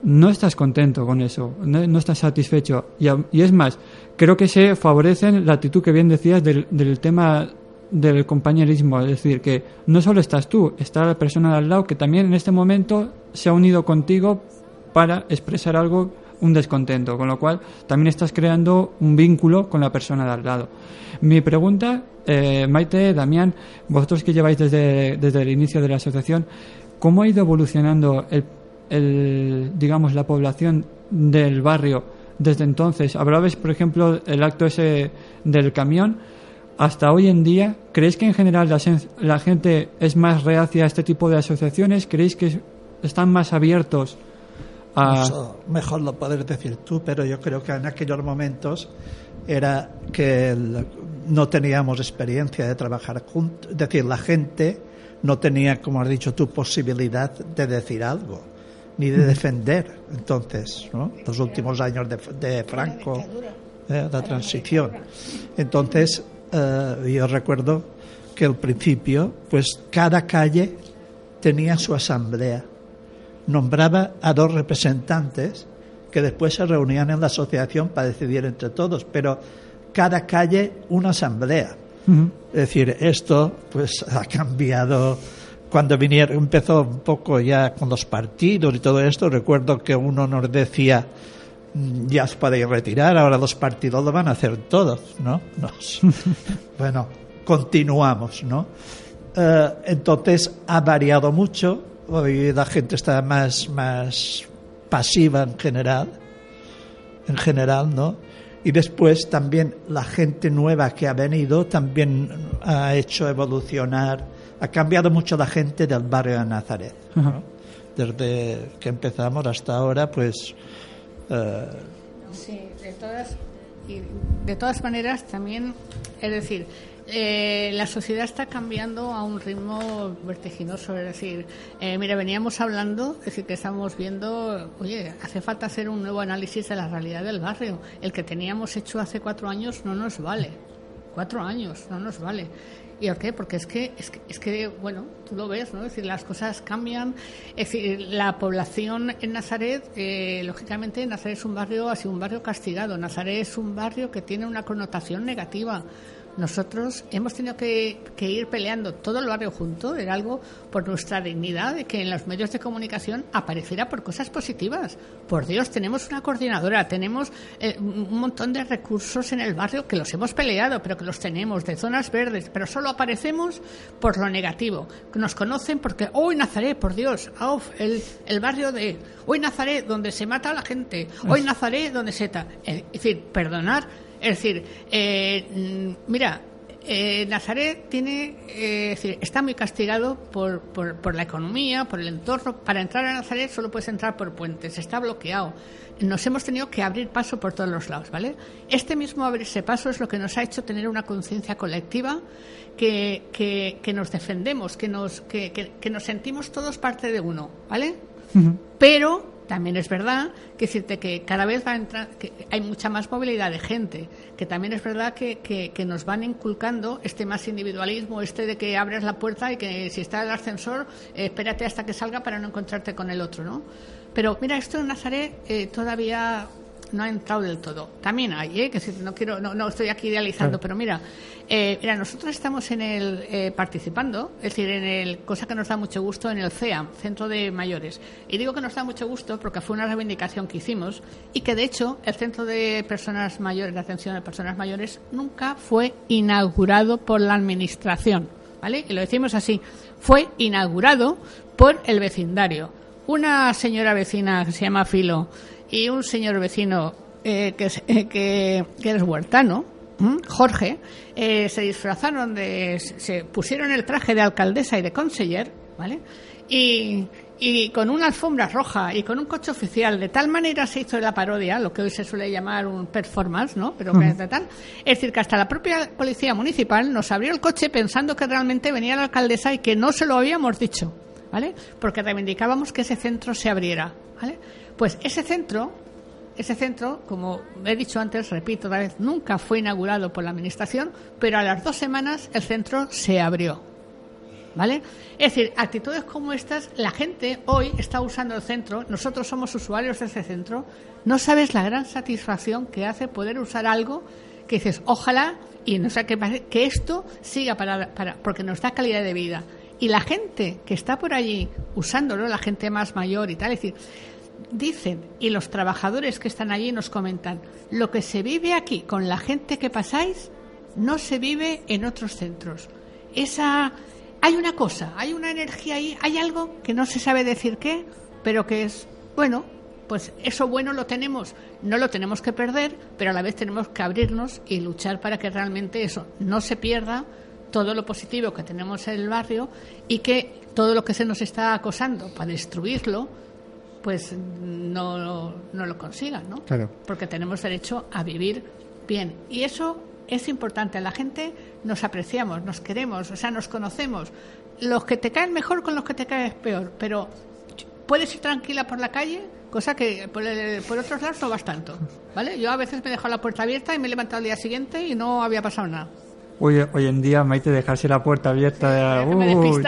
no estás contento con eso, no, no estás satisfecho. Y, es más, creo que se favorecen la actitud que bien decías del, del tema del compañerismo, es decir, que no solo estás tú, está la persona de al lado que también en este momento se ha unido contigo para expresar algo, un descontento, con lo cual también estás creando un vínculo con la persona de al lado. Mi pregunta, eh, Maite, Damián, vosotros que lleváis desde, desde el inicio de la asociación, ¿cómo ha ido evolucionando el, el, digamos, la población del barrio desde entonces? Hablabais, por ejemplo, el acto ese del camión. Hasta hoy en día, ¿creéis que en general la, gente es más reacia a este tipo de asociaciones? ¿Creéis que están más abiertos a... Eso mejor lo puedes decir tú, pero yo creo que en aquellos momentos era que no teníamos experiencia de trabajar juntos, es decir, la gente no tenía, como has dicho tú, posibilidad de decir algo, ni de defender, entonces, ¿no? los últimos años de, de Franco, eh, la transición. Entonces, eh, yo recuerdo que al principio, pues cada calle tenía su asamblea nombraba a dos representantes que después se reunían en la asociación para decidir entre todos, pero cada calle una asamblea. Es decir, esto pues ha cambiado cuando vinieron, empezó un poco ya con los partidos y todo esto, recuerdo que uno nos decía "Mm, ya os podéis retirar, ahora los partidos lo van a hacer todos, ¿no? Nos- bueno, continuamos, ¿no? Eh, entonces ha variado mucho, hoy la gente está más, más pasiva en general, en general, ¿no? Y después también la gente nueva que ha venido también ha hecho evolucionar, ha cambiado mucho la gente del barrio de Nazaret. Desde que empezamos hasta ahora, pues eh, Sí, de todas, y de todas maneras también, es decir, eh, la sociedad está cambiando a un ritmo vertiginoso. Es decir, eh, mira, veníamos hablando, es decir, que estamos viendo, oye, hace falta hacer un nuevo análisis de la realidad del barrio. El que teníamos hecho hace cuatro años no nos vale. Cuatro años no nos vale. ¿Y por qué? Porque es que, es que, es que, bueno, tú lo ves, ¿no? Es decir, las cosas cambian. Es decir, la población en Nazaret, eh, lógicamente, Nazaret es un barrio, ha un barrio castigado. Nazaret es un barrio que tiene una connotación negativa. Nosotros hemos tenido que, que ir peleando todo el barrio junto, era algo por nuestra dignidad de que en los medios de comunicación apareciera por cosas positivas. Por Dios, tenemos una coordinadora, tenemos eh, un montón de recursos en el barrio que los hemos peleado, pero que los tenemos, de zonas verdes, pero solo aparecemos por lo negativo. Nos conocen porque, hoy Nazaret, por Dios, auf, el, el barrio de, hoy Nazaret, donde se mata a la gente, hoy Nazaret, donde se... ta- Es decir, perdonar, es decir, eh, mira, eh, Nazaret tiene, eh, es decir, está muy castigado por, por, por la economía, por el entorno. Para entrar a Nazaret solo puedes entrar por puentes, está bloqueado. Nos hemos tenido que abrir paso por todos los lados, ¿vale? Este mismo abrirse paso es lo que nos ha hecho tener una conciencia colectiva que, que, que nos defendemos, que nos, que, que- que nos sentimos todos parte de uno, ¿vale? Pero también es verdad que decirte que cada vez va a entrar, que hay mucha más movilidad de gente, que también es verdad que, que- nos van inculcando este más individualismo, este de que abres la puerta y que si está el ascensor, eh, espérate hasta que salga para no encontrarte con el otro, ¿no? Pero mira, esto en Nazaret eh, todavía no ha entrado del todo. También hay, ¿eh? que si- no quiero, no, no estoy aquí idealizando, pero mira, eh, mira, nosotros estamos en el eh, participando, es decir, en el cosa que nos da mucho gusto en el CEAM, Centro de Mayores. Y digo que nos da mucho gusto porque fue una reivindicación que hicimos y que de hecho el Centro de Personas Mayores, de Atención a Personas Mayores, nunca fue inaugurado por la administración, ¿vale? Y lo decimos así, fue inaugurado por el vecindario. Una señora vecina que se llama Filo y un señor vecino eh, que, eh, que, que es huertano. Jorge, eh, se disfrazaron de. se pusieron el traje de alcaldesa y de conseller, ¿vale? Y, y con una alfombra roja y con un coche oficial, de tal manera se hizo la parodia, lo que hoy se suele llamar un performance, ¿no? Pero que de tal. Es decir, que hasta la propia policía municipal nos abrió el coche pensando que realmente venía la alcaldesa y que no se lo habíamos dicho, ¿vale? Porque reivindicábamos que ese centro se abriera, ¿vale? Pues ese centro, ese centro, como he dicho antes, repito otra vez, nunca fue inaugurado por la administración, pero a las dos semanas el centro se abrió. ¿Vale? Es decir, actitudes como estas, la gente hoy está usando el centro, nosotros somos usuarios de ese centro, no sabes la gran satisfacción que hace poder usar algo que dices, ojalá y nos ha que, que esto siga para, para, porque nos da calidad de vida. Y la gente que está por allí usándolo, la gente más mayor y tal, es decir, dicen, y los trabajadores que están allí nos comentan, lo que se vive aquí con la gente que pasáis no se vive en otros centros. Esa hay una cosa, hay una energía ahí, hay algo que no se sabe decir qué, pero que es bueno, pues eso bueno lo tenemos, no lo tenemos que perder, pero a la vez tenemos que abrirnos y luchar para que realmente eso no se pierda todo lo positivo que tenemos en el barrio y que todo lo que se nos está acosando para destruirlo, pues no, no lo consigan, ¿no? Claro. Porque tenemos derecho a vivir bien. Y eso es importante. La gente nos apreciamos, nos queremos, o sea, nos conocemos. Los que te caen mejor con los que te caes peor, pero puedes ir tranquila por la calle, cosa que por, el- por otros lados no vas tanto, ¿vale? Yo a veces me he dejado la puerta abierta y me he levantado al día siguiente y no había pasado nada. Hoy, hoy en día, Maite, dejarse la puerta abierta... que me he uy.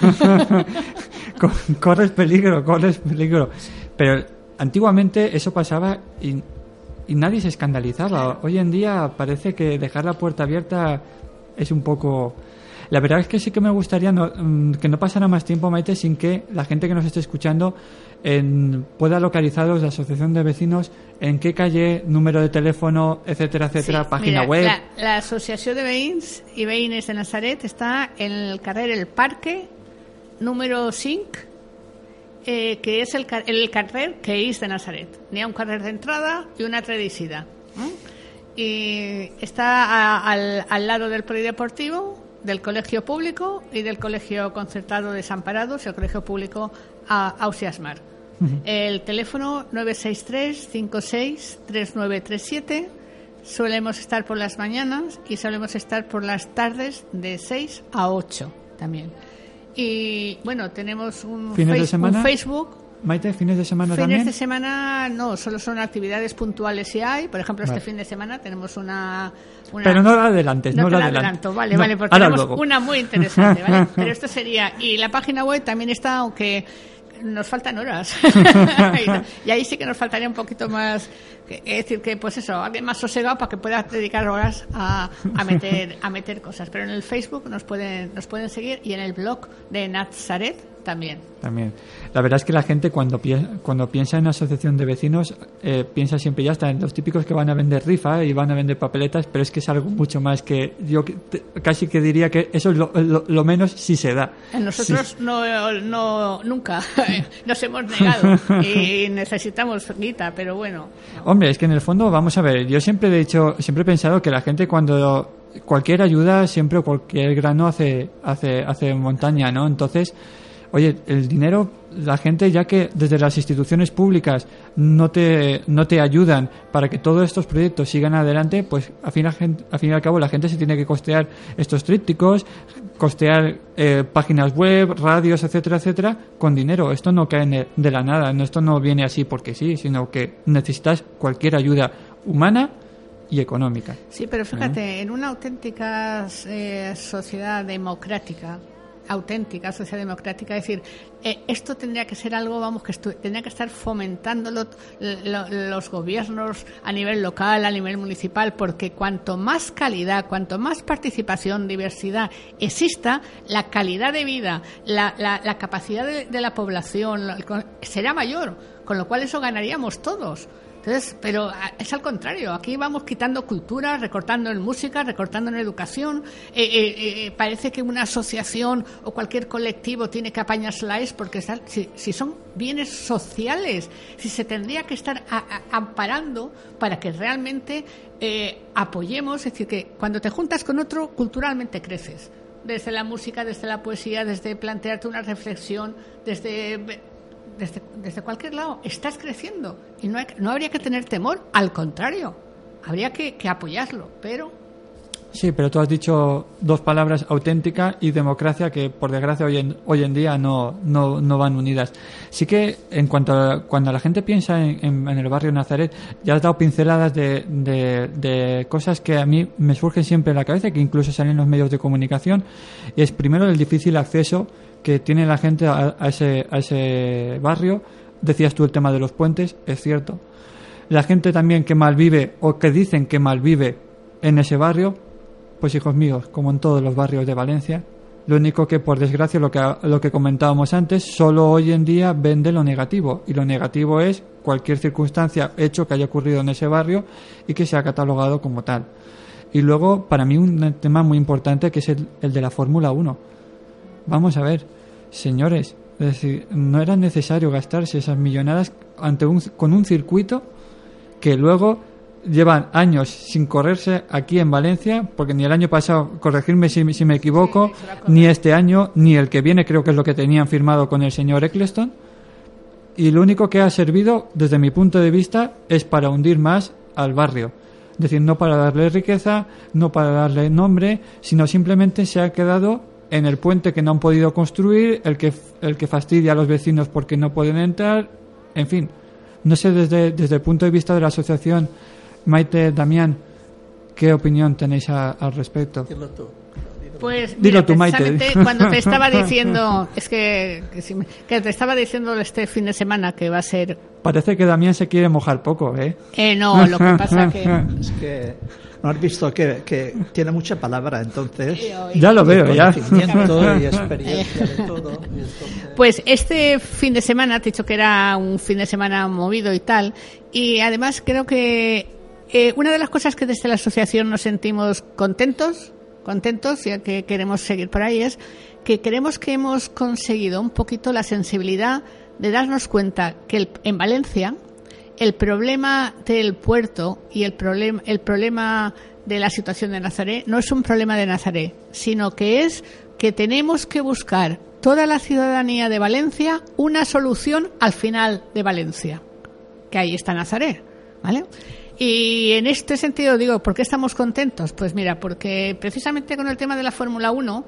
corres peligro, corres peligro. Pero antiguamente eso pasaba y, y nadie se escandalizaba. Hoy en día parece que dejar la puerta abierta es un poco... La verdad es que sí que me gustaría no- mm, que no pasara más tiempo, Maite, sin que la gente que nos esté escuchando en- pueda localizaros la asociación de vecinos en qué calle, número de teléfono, etcétera, etcétera, Sí, página mira, web. La, la Asociación de Veïns y Veïnes de Nazaret está en el carrer El Parque, número 5, eh, que es el, el carrer que és de Nazaret. Ha un carrer d'entrada y un altre d'eixida. ¿eh? Y está a- al, al lado del polideportivo, del colegio público y del colegio concertado Desamparados y el colegio público a Ausiasmar. El teléfono 963-56-3937. Solemos estar por las mañanas y solemos estar por las tardes de 6 a 8 también. Y bueno, tenemos un, ¿Fines de face- un semana? Facebook. Maite, fines de semana Fines también. de semana no, solo son actividades puntuales si hay. Por ejemplo, este Vale. fin de semana tenemos una... una- Pero no la adelantes, no, te la adelanto, vale, No, vale, porque tenemos luego. una muy interesante, ¿vale? Pero esto sería... Y la página web también está, aunque nos faltan horas. y ahí sí que nos faltaría un poquito más... que- Es decir, que pues eso, alguien más sosegado para que pueda dedicar horas a, a meter a meter cosas. Pero en el Facebook nos pueden, nos pueden seguir y en el blog de Nazaret también. También. La verdad es que la gente cuando, pi- cuando piensa en asociación de vecinos eh, piensa siempre ya está en los típicos que van a vender rifa y van a vender papeletas, pero es que es algo mucho más que yo te- casi que diría que eso es lo, lo- lo menos si se da. Nosotros no, no, nunca nos hemos negado y necesitamos guita, pero bueno. Hombre, es que en el fondo, vamos a ver, yo siempre he dicho, siempre he pensado que la gente cuando cualquier ayuda, siempre cualquier grano hace, hace, hace montaña, ¿no? Entonces, oye, el dinero, la gente ya que desde las instituciones públicas no te, no te ayudan para que todos estos proyectos sigan adelante, pues al fin, al fin y al cabo la gente se tiene que costear estos trípticos, costear eh, páginas web, radios, etcétera, etcétera, con dinero. Esto no cae ne- de la nada, esto no viene así porque sí, sino que necesitas cualquier ayuda humana y económica. Sí, pero fíjate, en una auténtica eh, sociedad democrática, auténtica sociedad democrática, es decir, eh, esto tendría que ser algo, vamos, que tendría que estar fomentándolo lo- los gobiernos a nivel local, a nivel municipal, porque cuanto más calidad, cuanto más participación, diversidad exista, la calidad de vida, la, la- la capacidad de, de la población será mayor, con lo cual eso ganaríamos todos. Entonces, pero a- es al contrario. Aquí vamos quitando cultura, recortando en música, recortando en educación. Eh, eh, eh, parece que una asociación o cualquier colectivo tiene que apañárselas porque está- si, si son bienes sociales, si se tendría que estar a- amparando para que realmente eh, apoyemos, es decir, que cuando te juntas con otro, culturalmente creces. Desde la música, desde la poesía, desde plantearte una reflexión, desde desde, desde cualquier lado, estás creciendo y no, hay- no habría que tener temor, al contrario, habría que, que apoyarlo, pero Sí, pero tú has dicho dos palabras, auténtica y democracia, que por desgracia hoy en, hoy en día no, no, no van unidas. Sí que en cuanto a, cuando la gente piensa en, en- el barrio Nazaret, ya has dado pinceladas de, de, de cosas que a mí me surgen siempre en la cabeza, que incluso salen en los medios de comunicación, y es primero el difícil acceso que tiene la gente a, a ese, a ese barrio. Decías tú el tema de los puentes, es cierto. La gente también que malvive o que dicen que malvive en ese barrio, pues hijos míos, como en todos los barrios de Valencia. Lo único que, por desgracia, lo que, lo que comentábamos antes, solo hoy en día vende lo negativo. Y lo negativo es cualquier circunstancia, hecho que haya ocurrido en ese barrio y que sea catalogado como tal. Y luego, para mí, un tema muy importante que es el, el de la Fórmula 1. Vamos a ver, señores, es decir, no era necesario gastarse esas millonadas ante un, con un circuito que luego llevan años sin correrse aquí en Valencia, porque ni el año pasado, corregirme si, si me equivoco, ni este año, ni el que viene, creo que es lo que tenían firmado con el señor Eccleston. Y lo único que ha servido, desde mi punto de vista, es para hundir más al barrio. Es decir, no para darle riqueza, no para darle nombre, sino simplemente se ha quedado en el puente que no han podido construir, el que, el que fastidia a los vecinos porque no pueden entrar, en fin. No sé desde, desde el punto de vista de la asociación, Maite, Damián, ¿qué opinión tenéis a- al respecto? Pues Dilo tú, Maite. precisamente cuando te estaba diciendo, es que, que, si me- que te estaba diciendo este fin de semana que va a ser, Parece que Damián se quiere mojar poco, ¿eh? eh, no, lo que pasa que Es que no has visto que, que tiene mucha palabra, entonces. Ya lo veo, ya. Conocimiento y experiencia de todo. y entonces- Pues este fin de semana, te he dicho que era un fin de semana movido y tal, y además creo que eh, una de las cosas que desde la asociación nos sentimos contentos, contentos, ya que queremos seguir por ahí, es que creemos que hemos conseguido un poquito la sensibilidad de darnos cuenta que el- en Valencia el problema del puerto y el problema, el problema de la situación de Nazaret no es un problema de Nazaret, sino que es que tenemos que buscar toda la ciudadanía de Valencia una solución al final de Valencia, que ahí está Nazaret, ¿vale? Y en este sentido digo, ¿por qué estamos contentos? Pues mira, porque precisamente con el tema de la Fórmula 1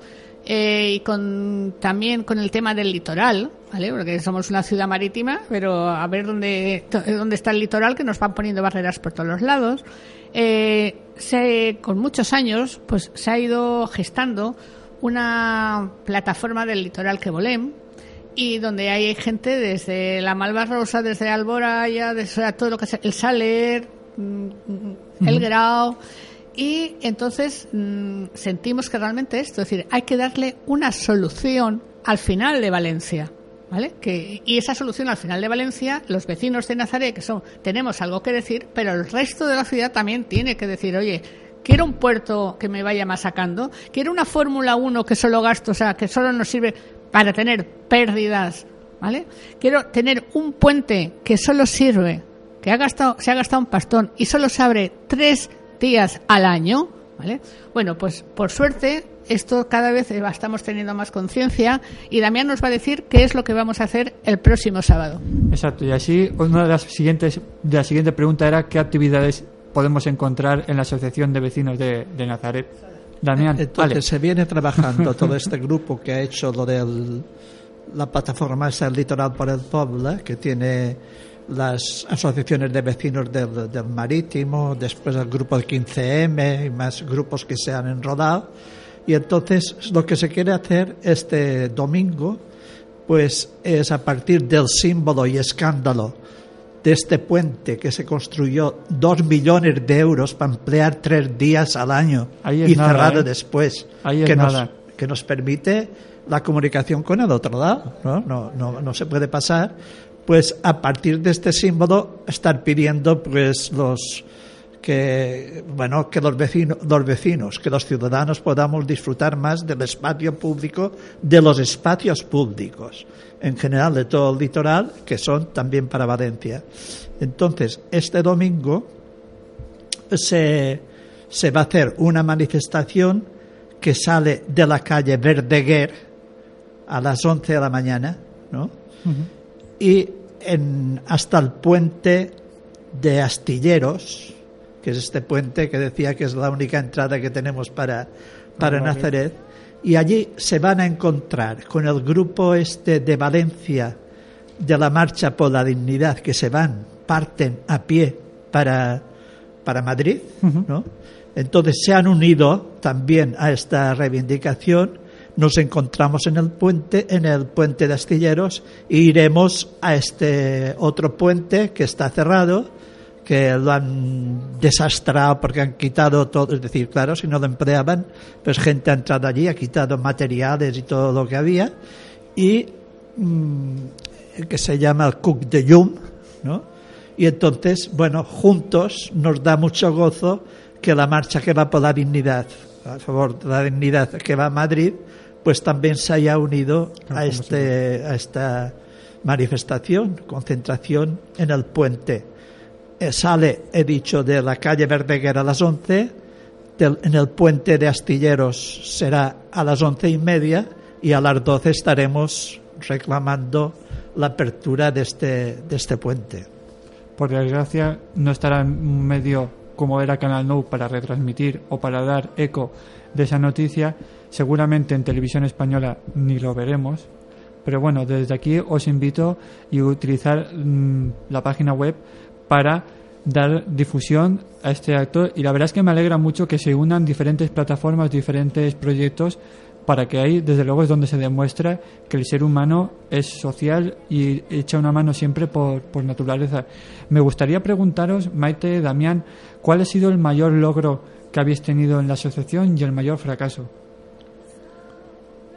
eh, y con también con el tema del litoral, ¿vale? Porque somos una ciudad marítima, pero a ver dónde, dónde está el litoral, que nos van poniendo barreras por todos los lados. Eh, se, con muchos años, pues se ha ido gestando una plataforma del litoral que volem, y donde hay gente desde la Malvarrosa, desde Alboraya, desde todo lo que es el Saler, mm, el Grau. Y entonces mm, sentimos que realmente esto, es decir, hay que darle una solución al final de Valencia. ¿Vale? Que, y esa solución al final de Valencia, los vecinos de Nazaret, que son, tenemos algo que decir, pero el resto de la ciudad también tiene que decir, oye, quiero un puerto que me vaya masacando, quiero una Fórmula 1 que solo gasto, o sea, que solo nos sirve para tener pérdidas, ¿vale? Quiero tener un puente que solo sirve, que ha gastado, se ha gastado un pastón y solo se abre tres días al año, ¿vale? Bueno, pues por suerte esto cada vez eh, estamos teniendo más conciencia y Damián nos va a decir qué es lo que vamos a hacer el próximo sábado. Exacto, y así una de las siguientes de la siguiente pregunta era qué actividades podemos encontrar en la Asociación de Vecinos de, de Nazaret. Damián, Entonces vale. se viene trabajando todo este grupo que ha hecho lo de la plataforma esa, el Litoral por el Pueblo, que tiene las asociaciones de vecinos del, del marítimo, después el grupo del 15M y más grupos que se han enrodado. Y entonces lo que se quiere hacer este domingo, pues es a partir del símbolo y escándalo de este puente que se construyó dos millones de euros para emplear tres días al año Ahí y nada, cerrado ¿eh? después, Ahí que, nos, nada. que nos permite la comunicación con el otro lado, ¿no? No, no, no se puede pasar, pues a partir de este símbolo estar pidiendo pues los que bueno que los vecinos, los vecinos, que los ciudadanos podamos disfrutar más del espacio público, de los espacios públicos, en general de todo el litoral, que son también para Valencia. Entonces, este domingo se, se va a hacer una manifestación que sale de la calle Verdeguer a las 11 de la mañana, ¿no? Y en, hasta el puente de Astilleros, que es este puente que decía que es la única entrada que tenemos para, para Nazaret, y allí se van a encontrar con el grupo este de Valencia de la Marcha por la Dignidad, que se van, parten a pie para, para Madrid, ¿no? Entonces se han unido también a esta reivindicación nos encontramos en el puente, en el puente de Astilleros, e iremos a este otro puente que está cerrado, que lo han desastrado porque han quitado todo, es decir, claro, si no lo empleaban, pues gente ha entrado allí, ha quitado materiales y todo lo que había, y mm, que se llama el Cook de Yum, ¿no? Y entonces, bueno, juntos nos da mucho gozo que la marcha que va por la dignidad, a favor de la dignidad que va a Madrid, pues también se haya unido a, este, a esta manifestación, concentración en el puente. Eh, sale, he dicho, de la calle Verdeguer a las 11, del- en el puente de Astilleros será a las once y media y a las 12 estaremos reclamando la apertura de este, de este puente. Por desgracia, no estará un medio como era Canal Nou para retransmitir o para dar eco de esa noticia. Seguramente en televisión española ni lo veremos. Pero bueno, desde aquí os invito a utilizar mm, la página web para dar difusión a este acto y la verdad es que me alegra mucho que se unan diferentes plataformas, diferentes proyectos para que ahí desde luego es donde se demuestra que el ser humano es social y echa una mano siempre por, por naturaleza. Me gustaría preguntaros, Maite, Damián, ¿cuál ha sido el mayor logro que habéis tenido en la asociación y el mayor fracaso?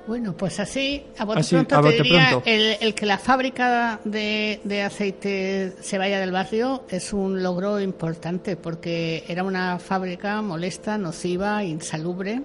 Bueno, pues así, a bote Así, pronto a te diría, pronto. El, el que la fábrica de, de aceite se vaya del barrio es un logro importante porque era una fábrica molesta, nociva, insalubre.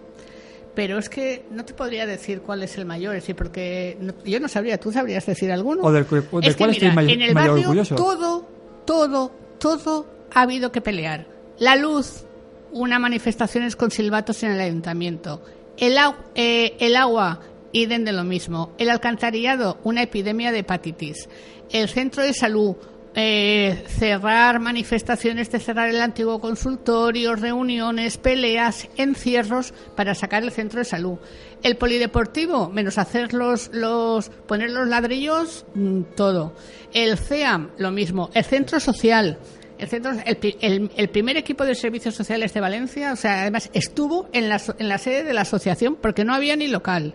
Pero es que no te podría decir cuál es el mayor, es decir, porque no- yo no sabría, ¿tú sabrías decir alguno? ¿O del, o Es que cual mira, may- en el barrio orgulloso? todo, todo, todo ha habido que pelear. La luz, una manifestaciones con silbatos en el ayuntamiento. El, eh, el agua, idem de lo mismo. El alcantarillado, una epidemia de hepatitis. El centro de salud, eh, cerrar manifestaciones de cerrar el antiguo consultorio, reuniones, peleas, encierros para sacar el centro de salud. El polideportivo, menos hacer los, los poner los ladrillos, mm, todo. El CEAM, lo mismo. El centro social, el, centro, el, el- el primer equipo de servicios sociales de Valencia, o sea, además estuvo en la, en la sede de la asociación porque no había ni local.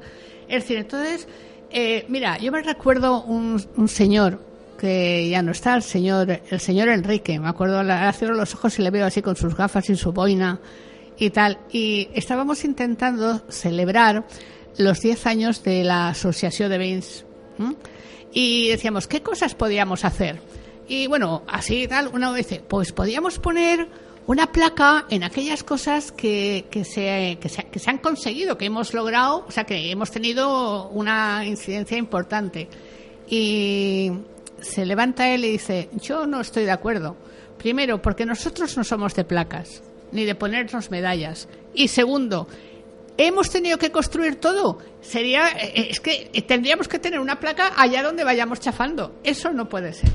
Es decir, entonces, eh, mira, yo me recuerdo un, señor que ya no está, el señor, el señor Enrique, me acuerdo, ahora cierro los ojos y le veo así con sus gafas y su boina y tal. Y estábamos intentando celebrar los 10 años de la Asociación de Veins. ¿m? Y decíamos, ¿qué cosas podíamos hacer? Y bueno, así tal, uno dice, pues podíamos poner una placa en aquellas cosas que, que, se, que, se, se han conseguido, que hemos logrado, o sea, que hemos tenido una incidencia importante. Y se levanta él y dice, yo no estoy de acuerdo. Primero, porque nosotros no somos de placas, ni de ponernos medallas. Y segundo, hemos tenido que construir todo. Sería, eh, es que tendríamos que tener una placa allá donde vayamos chafando. Eso no puede ser,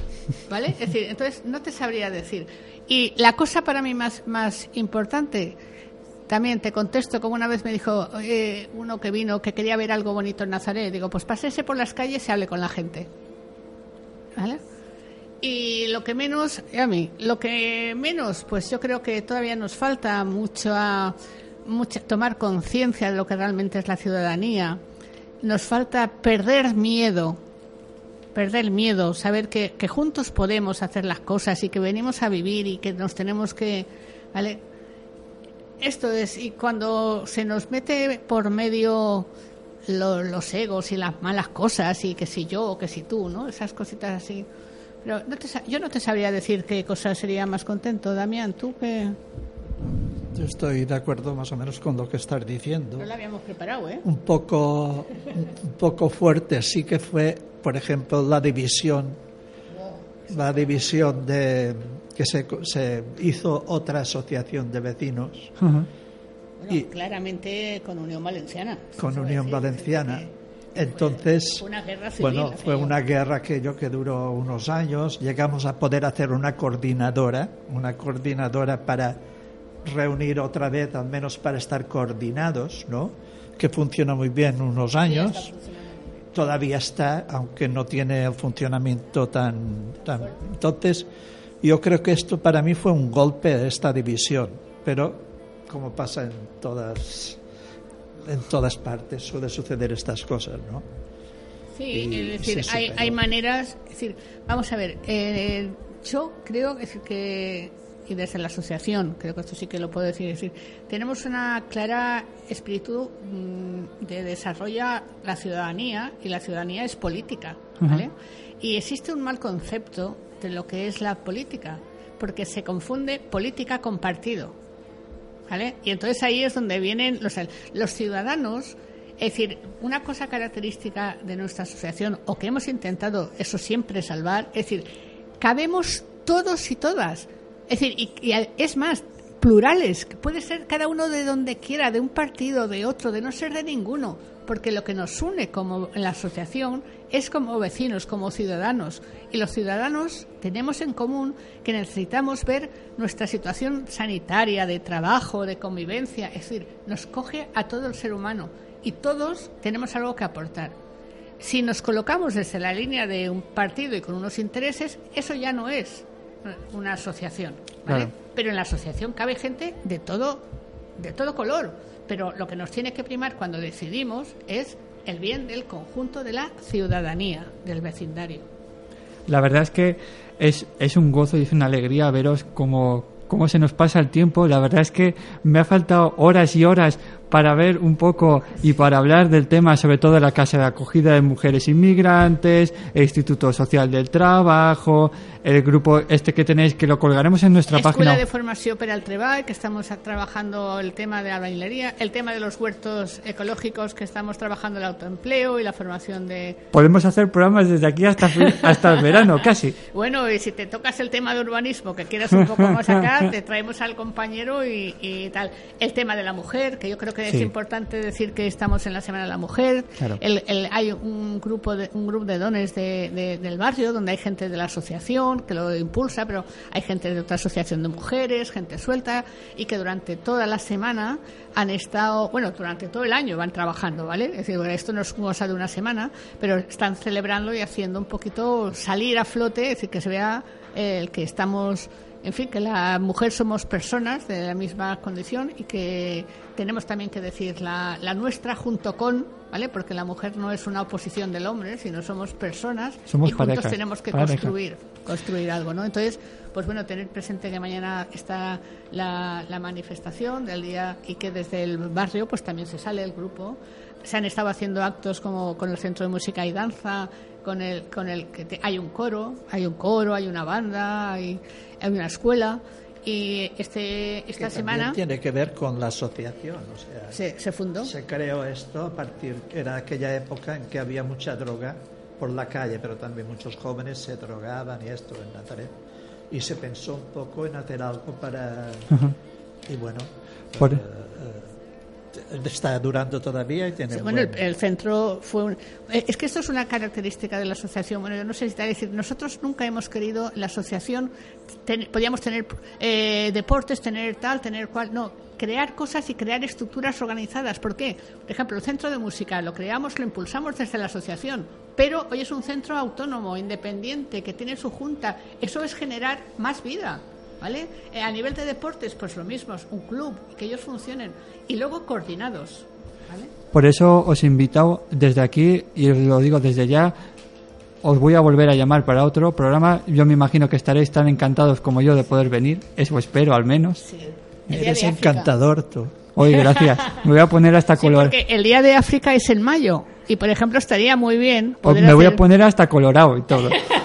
¿vale? Es decir, entonces no te sabría decir. Y la cosa para mí más, más importante, también te contesto, como una vez me dijo uno que vino que quería ver algo bonito en Nazaret. Digo, pues pásese por las calles y hable con la gente. ¿Vale? Y lo que menos, a mí, lo que menos, pues yo creo que todavía nos falta mucho a- mucha- tomar conciencia de lo que realmente es la ciudadanía. Nos falta perder miedo, perder miedo, saber que, que juntos podemos hacer las cosas y que venimos a vivir y que nos tenemos que, ¿vale? Esto es, y cuando se nos mete por medio lo- los egos y las malas cosas, y que si yo o que si tú, ¿no? Esas cositas así. Pero no te yo no te sabría decir qué cosa sería más contento, Damián, tú que Yo estoy de acuerdo más o menos con lo que estás diciendo. no la habíamos preparado, ¿eh? Un poco, un poco fuerte sí que fue, por ejemplo, la división, la división de que se, se hizo otra asociación de vecinos Bueno, Y- claramente con Unión Valenciana. con Unión decir, Valenciana. Entonces, Fue una guerra civil. bueno, fue una guerra que yo que duró unos años. Llegamos a poder hacer una coordinadora, una coordinadora para reunir otra vez, al menos para estar coordinados, ¿no? Que funcionó muy bien unos años. Todavía está, aunque no tiene el funcionamiento tan, tan. Entonces, yo creo que esto para mí fue un golpe de esta división, pero como pasa en todas en todas partes suele suceder estas cosas, ¿no? Sí, Y- es decir, hay, hay maneras. Es decir, vamos a ver, eh, yo creo que y desde la asociación, creo que esto sí que lo puedo decir, es decir, tenemos una clara espíritu mm, de desarrollar la ciudadanía y la ciudadanía es política, ¿vale? Y existe un mal concepto de lo que es la política, porque se confunde política con partido, ¿vale? Y entonces ahí es donde vienen los, los ciudadanos es decir, una cosa característica de nuestra asociación, o que hemos intentado eso siempre salvar, es decir, cabemos todos y todas. Es decir, y, y es más, plurales, que puede ser cada uno de donde quiera, de un partido, de otro, de no ser de ninguno, porque lo que nos une como la asociación es como vecinos, como ciudadanos, y los ciudadanos tenemos en común que necesitamos ver nuestra situación sanitaria, de trabajo, de convivencia, es decir, nos coge a todo el ser humano y todos tenemos algo que aportar. Si nos colocamos desde la línea de un partido y con unos intereses, eso ya no es una asociación, ¿vale? Claro. Pero en la asociación cabe gente de todo, de todo color. Pero lo que nos tiene que primar cuando decidimos es el bien del conjunto de la ciudadanía, del vecindario. La verdad es que es, es un gozo y es una alegría veros cómo, cómo se nos pasa el tiempo. La verdad es que me ha faltado horas y horas para ver un poco y para hablar del tema, sobre todo de la Casa de Acogida de Mujeres Inmigrantes, el Instituto Social del Trabajo, el grupo este que tenéis, que lo colgaremos en nuestra Escuela página. de Formación al Treball, que estamos trabajando el tema de la albañilería, el tema de los huertos ecológicos, que estamos trabajando el autoempleo y la formación de... Podemos hacer programas desde aquí hasta, hasta el verano, casi. Bueno, y si te tocas el tema de urbanismo, que quieras un poco más acá, te traemos al compañero y, y tal. El tema de la mujer, que yo creo que Sí. es importante decir que estamos en la Semana de la Mujer. Claro. El- el- hay un grupo de, un grupo de dones de- de- del barrio donde hay gente de la asociación que lo impulsa, pero hay gente de otra asociación de mujeres, gente suelta, y que durante toda la semana han estado, bueno, durante todo el año van trabajando, ¿vale? Es decir, esto no es cosa de una semana, pero están celebrando y haciendo un poquito salir a flote, es decir, que se vea eh, el que estamos en fin, que la mujer somos personas de la misma condición y que tenemos también que decir la, la nuestra junto con, ¿vale? Porque la mujer no es una oposición del hombre, sino somos personas Somos y juntos pareja, tenemos que pareja. construir, construir algo, ¿no? Entonces, pues bueno, tener presente que mañana está la, la manifestación del día y que desde el barrio pues también se sale el grupo. Se han estado haciendo actos como con el Centro de Música y Danza, con el, con el que te- hay un coro, hay un coro, hay una banda, hay, hay una escuela y este esta que semana tiene que ver con la asociación, o sea, se, se fundó. se creó esto a partir era aquella época en que había mucha droga por la calle, pero también muchos jóvenes se drogaban y esto en Nazaret y se pensó un poco en hacer algo para y bueno Por- eh, está durando todavía y tiene Sí, bueno, el, buen- el centro fue un... eh, Es que esto es una característica de la asociación. Bueno, yo no sé si a decir, nosotros nunca hemos querido, la asociación, ten- podíamos tener eh, deportes, tener tal, tener cual... No, crear cosas y crear estructuras organizadas. ¿Por qué? Por ejemplo, el centro de música lo creamos, lo impulsamos desde la asociación, pero hoy es un centro autónomo, independiente, que tiene su junta. Eso es generar más vida. ¿Vale? Eh, a nivel de deportes, pues lo mismo, es un club, que ellos funcionen y luego coordinados. ¿vale? Por eso os he invitado desde aquí, y os lo digo desde ya, os voy a volver a llamar para otro programa. Yo me imagino que estaréis tan encantados como yo de poder venir, eso espero al menos. Día eres encantador tú Oye, gracias. Me voy a poner hasta Sí, color. porque el día de África es en mayo y, por ejemplo, estaría muy bien Os- poder me voy a hacer- poner hasta colorado y todo.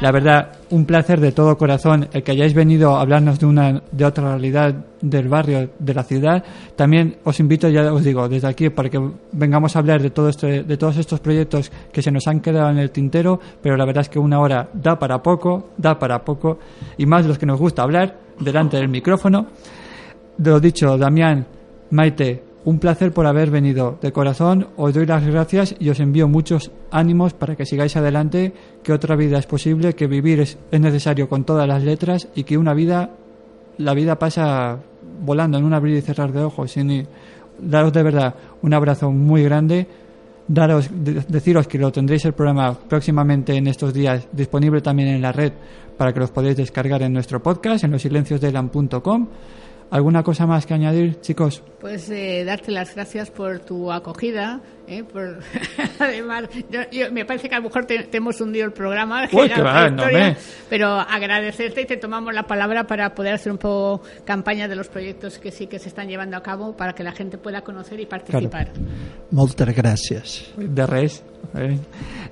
La verdad, un placer de todo corazón el que hayáis venido a hablarnos de una de otra realidad del barrio, de la ciudad. También os invito, ya os digo, desde aquí para que vengamos a hablar de todo este, de todos estos proyectos que se nos han quedado en el tintero, pero la verdad es que una hora da para poco, da para poco, y más los que nos gusta hablar delante del micrófono. De lo dicho, Damián, Maite, un placer por haber venido. De corazón os doy las gracias y os envío muchos ánimos para que sigáis adelante, que otra vida es posible, que vivir es, es necesario con todas las letras y que una vida, la vida pasa volando en un abrir y cerrar de ojos. Sin, daros de verdad un abrazo muy grande. Daros, de- deciros que lo tendréis el programa próximamente en estos días disponible también en la red para que los podáis descargar en nuestro podcast en losilenciosdelan.com ¿Alguna cosa más que añadir, chicos? Pues eh, darte las gracias por tu acogida. Eh, por... Además, yo- yo- me parece que a lo mejor te, te hemos hundido el programa. Uy, otra va, no historia, me- Pero agradecerte y te tomamos la palabra para poder hacer un poco campaña de los proyectos que sí que se están llevando a cabo para que la gente pueda conocer y participar. Moltes gràcies. De res. eh.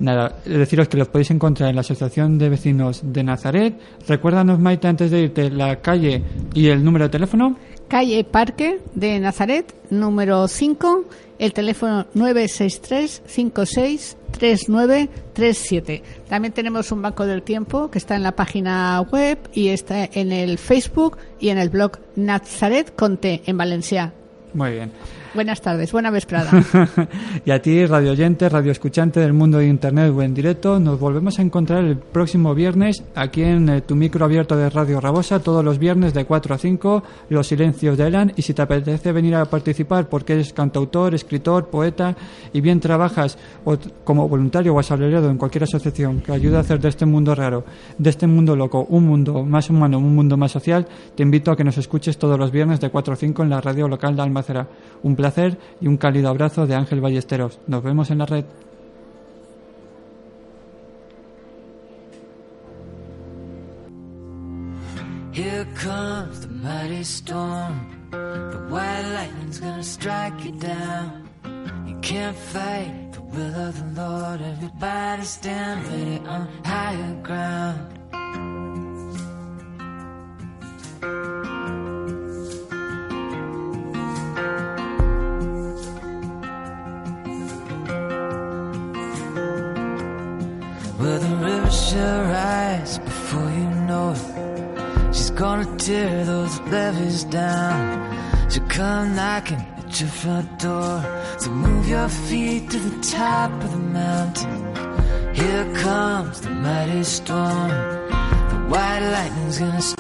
Nada, deciros que los podéis encontrar en la Asociación de Vecinos de Nazaret. Recuérdanos, Maite, antes de irte, la calle y el número de teléfono. Calle Parque de Nazaret, número 5, el teléfono 963-563937. También tenemos un banco del tiempo que está en la página web y está en el Facebook y en el blog Nazaret Conte en Valencia. Muy bien. Buenas tardes, buena vesprada. y a ti, radio oyente, radio escuchante del mundo de Internet o en directo, nos volvemos a encontrar el próximo viernes aquí en eh, tu micro abierto de Radio Rabosa, todos los viernes de 4 a 5, Los Silencios de Elan. Y si te apetece venir a participar porque eres cantautor, escritor, poeta y bien trabajas o como voluntario o asalariado en cualquier asociación que ayude a hacer de este mundo raro, de este mundo loco, un mundo más humano, un mundo más social, te invito a que nos escuches todos los viernes de 4 a 5 en la radio local de Almacera. Un placer y un cálido abrazo de Ángel Ballesteros. Nos vemos en la red. Here comes the mighty storm. The white lightning's gonna strike you down. You can't fight the will of the Lord. Everybody stand ready on higher ground. Well, the river shall rise before you know it. She's gonna tear those levees down. She'll come knocking at your front door. So move your feet to the top of the mountain. Here comes the mighty storm. The white lightning's gonna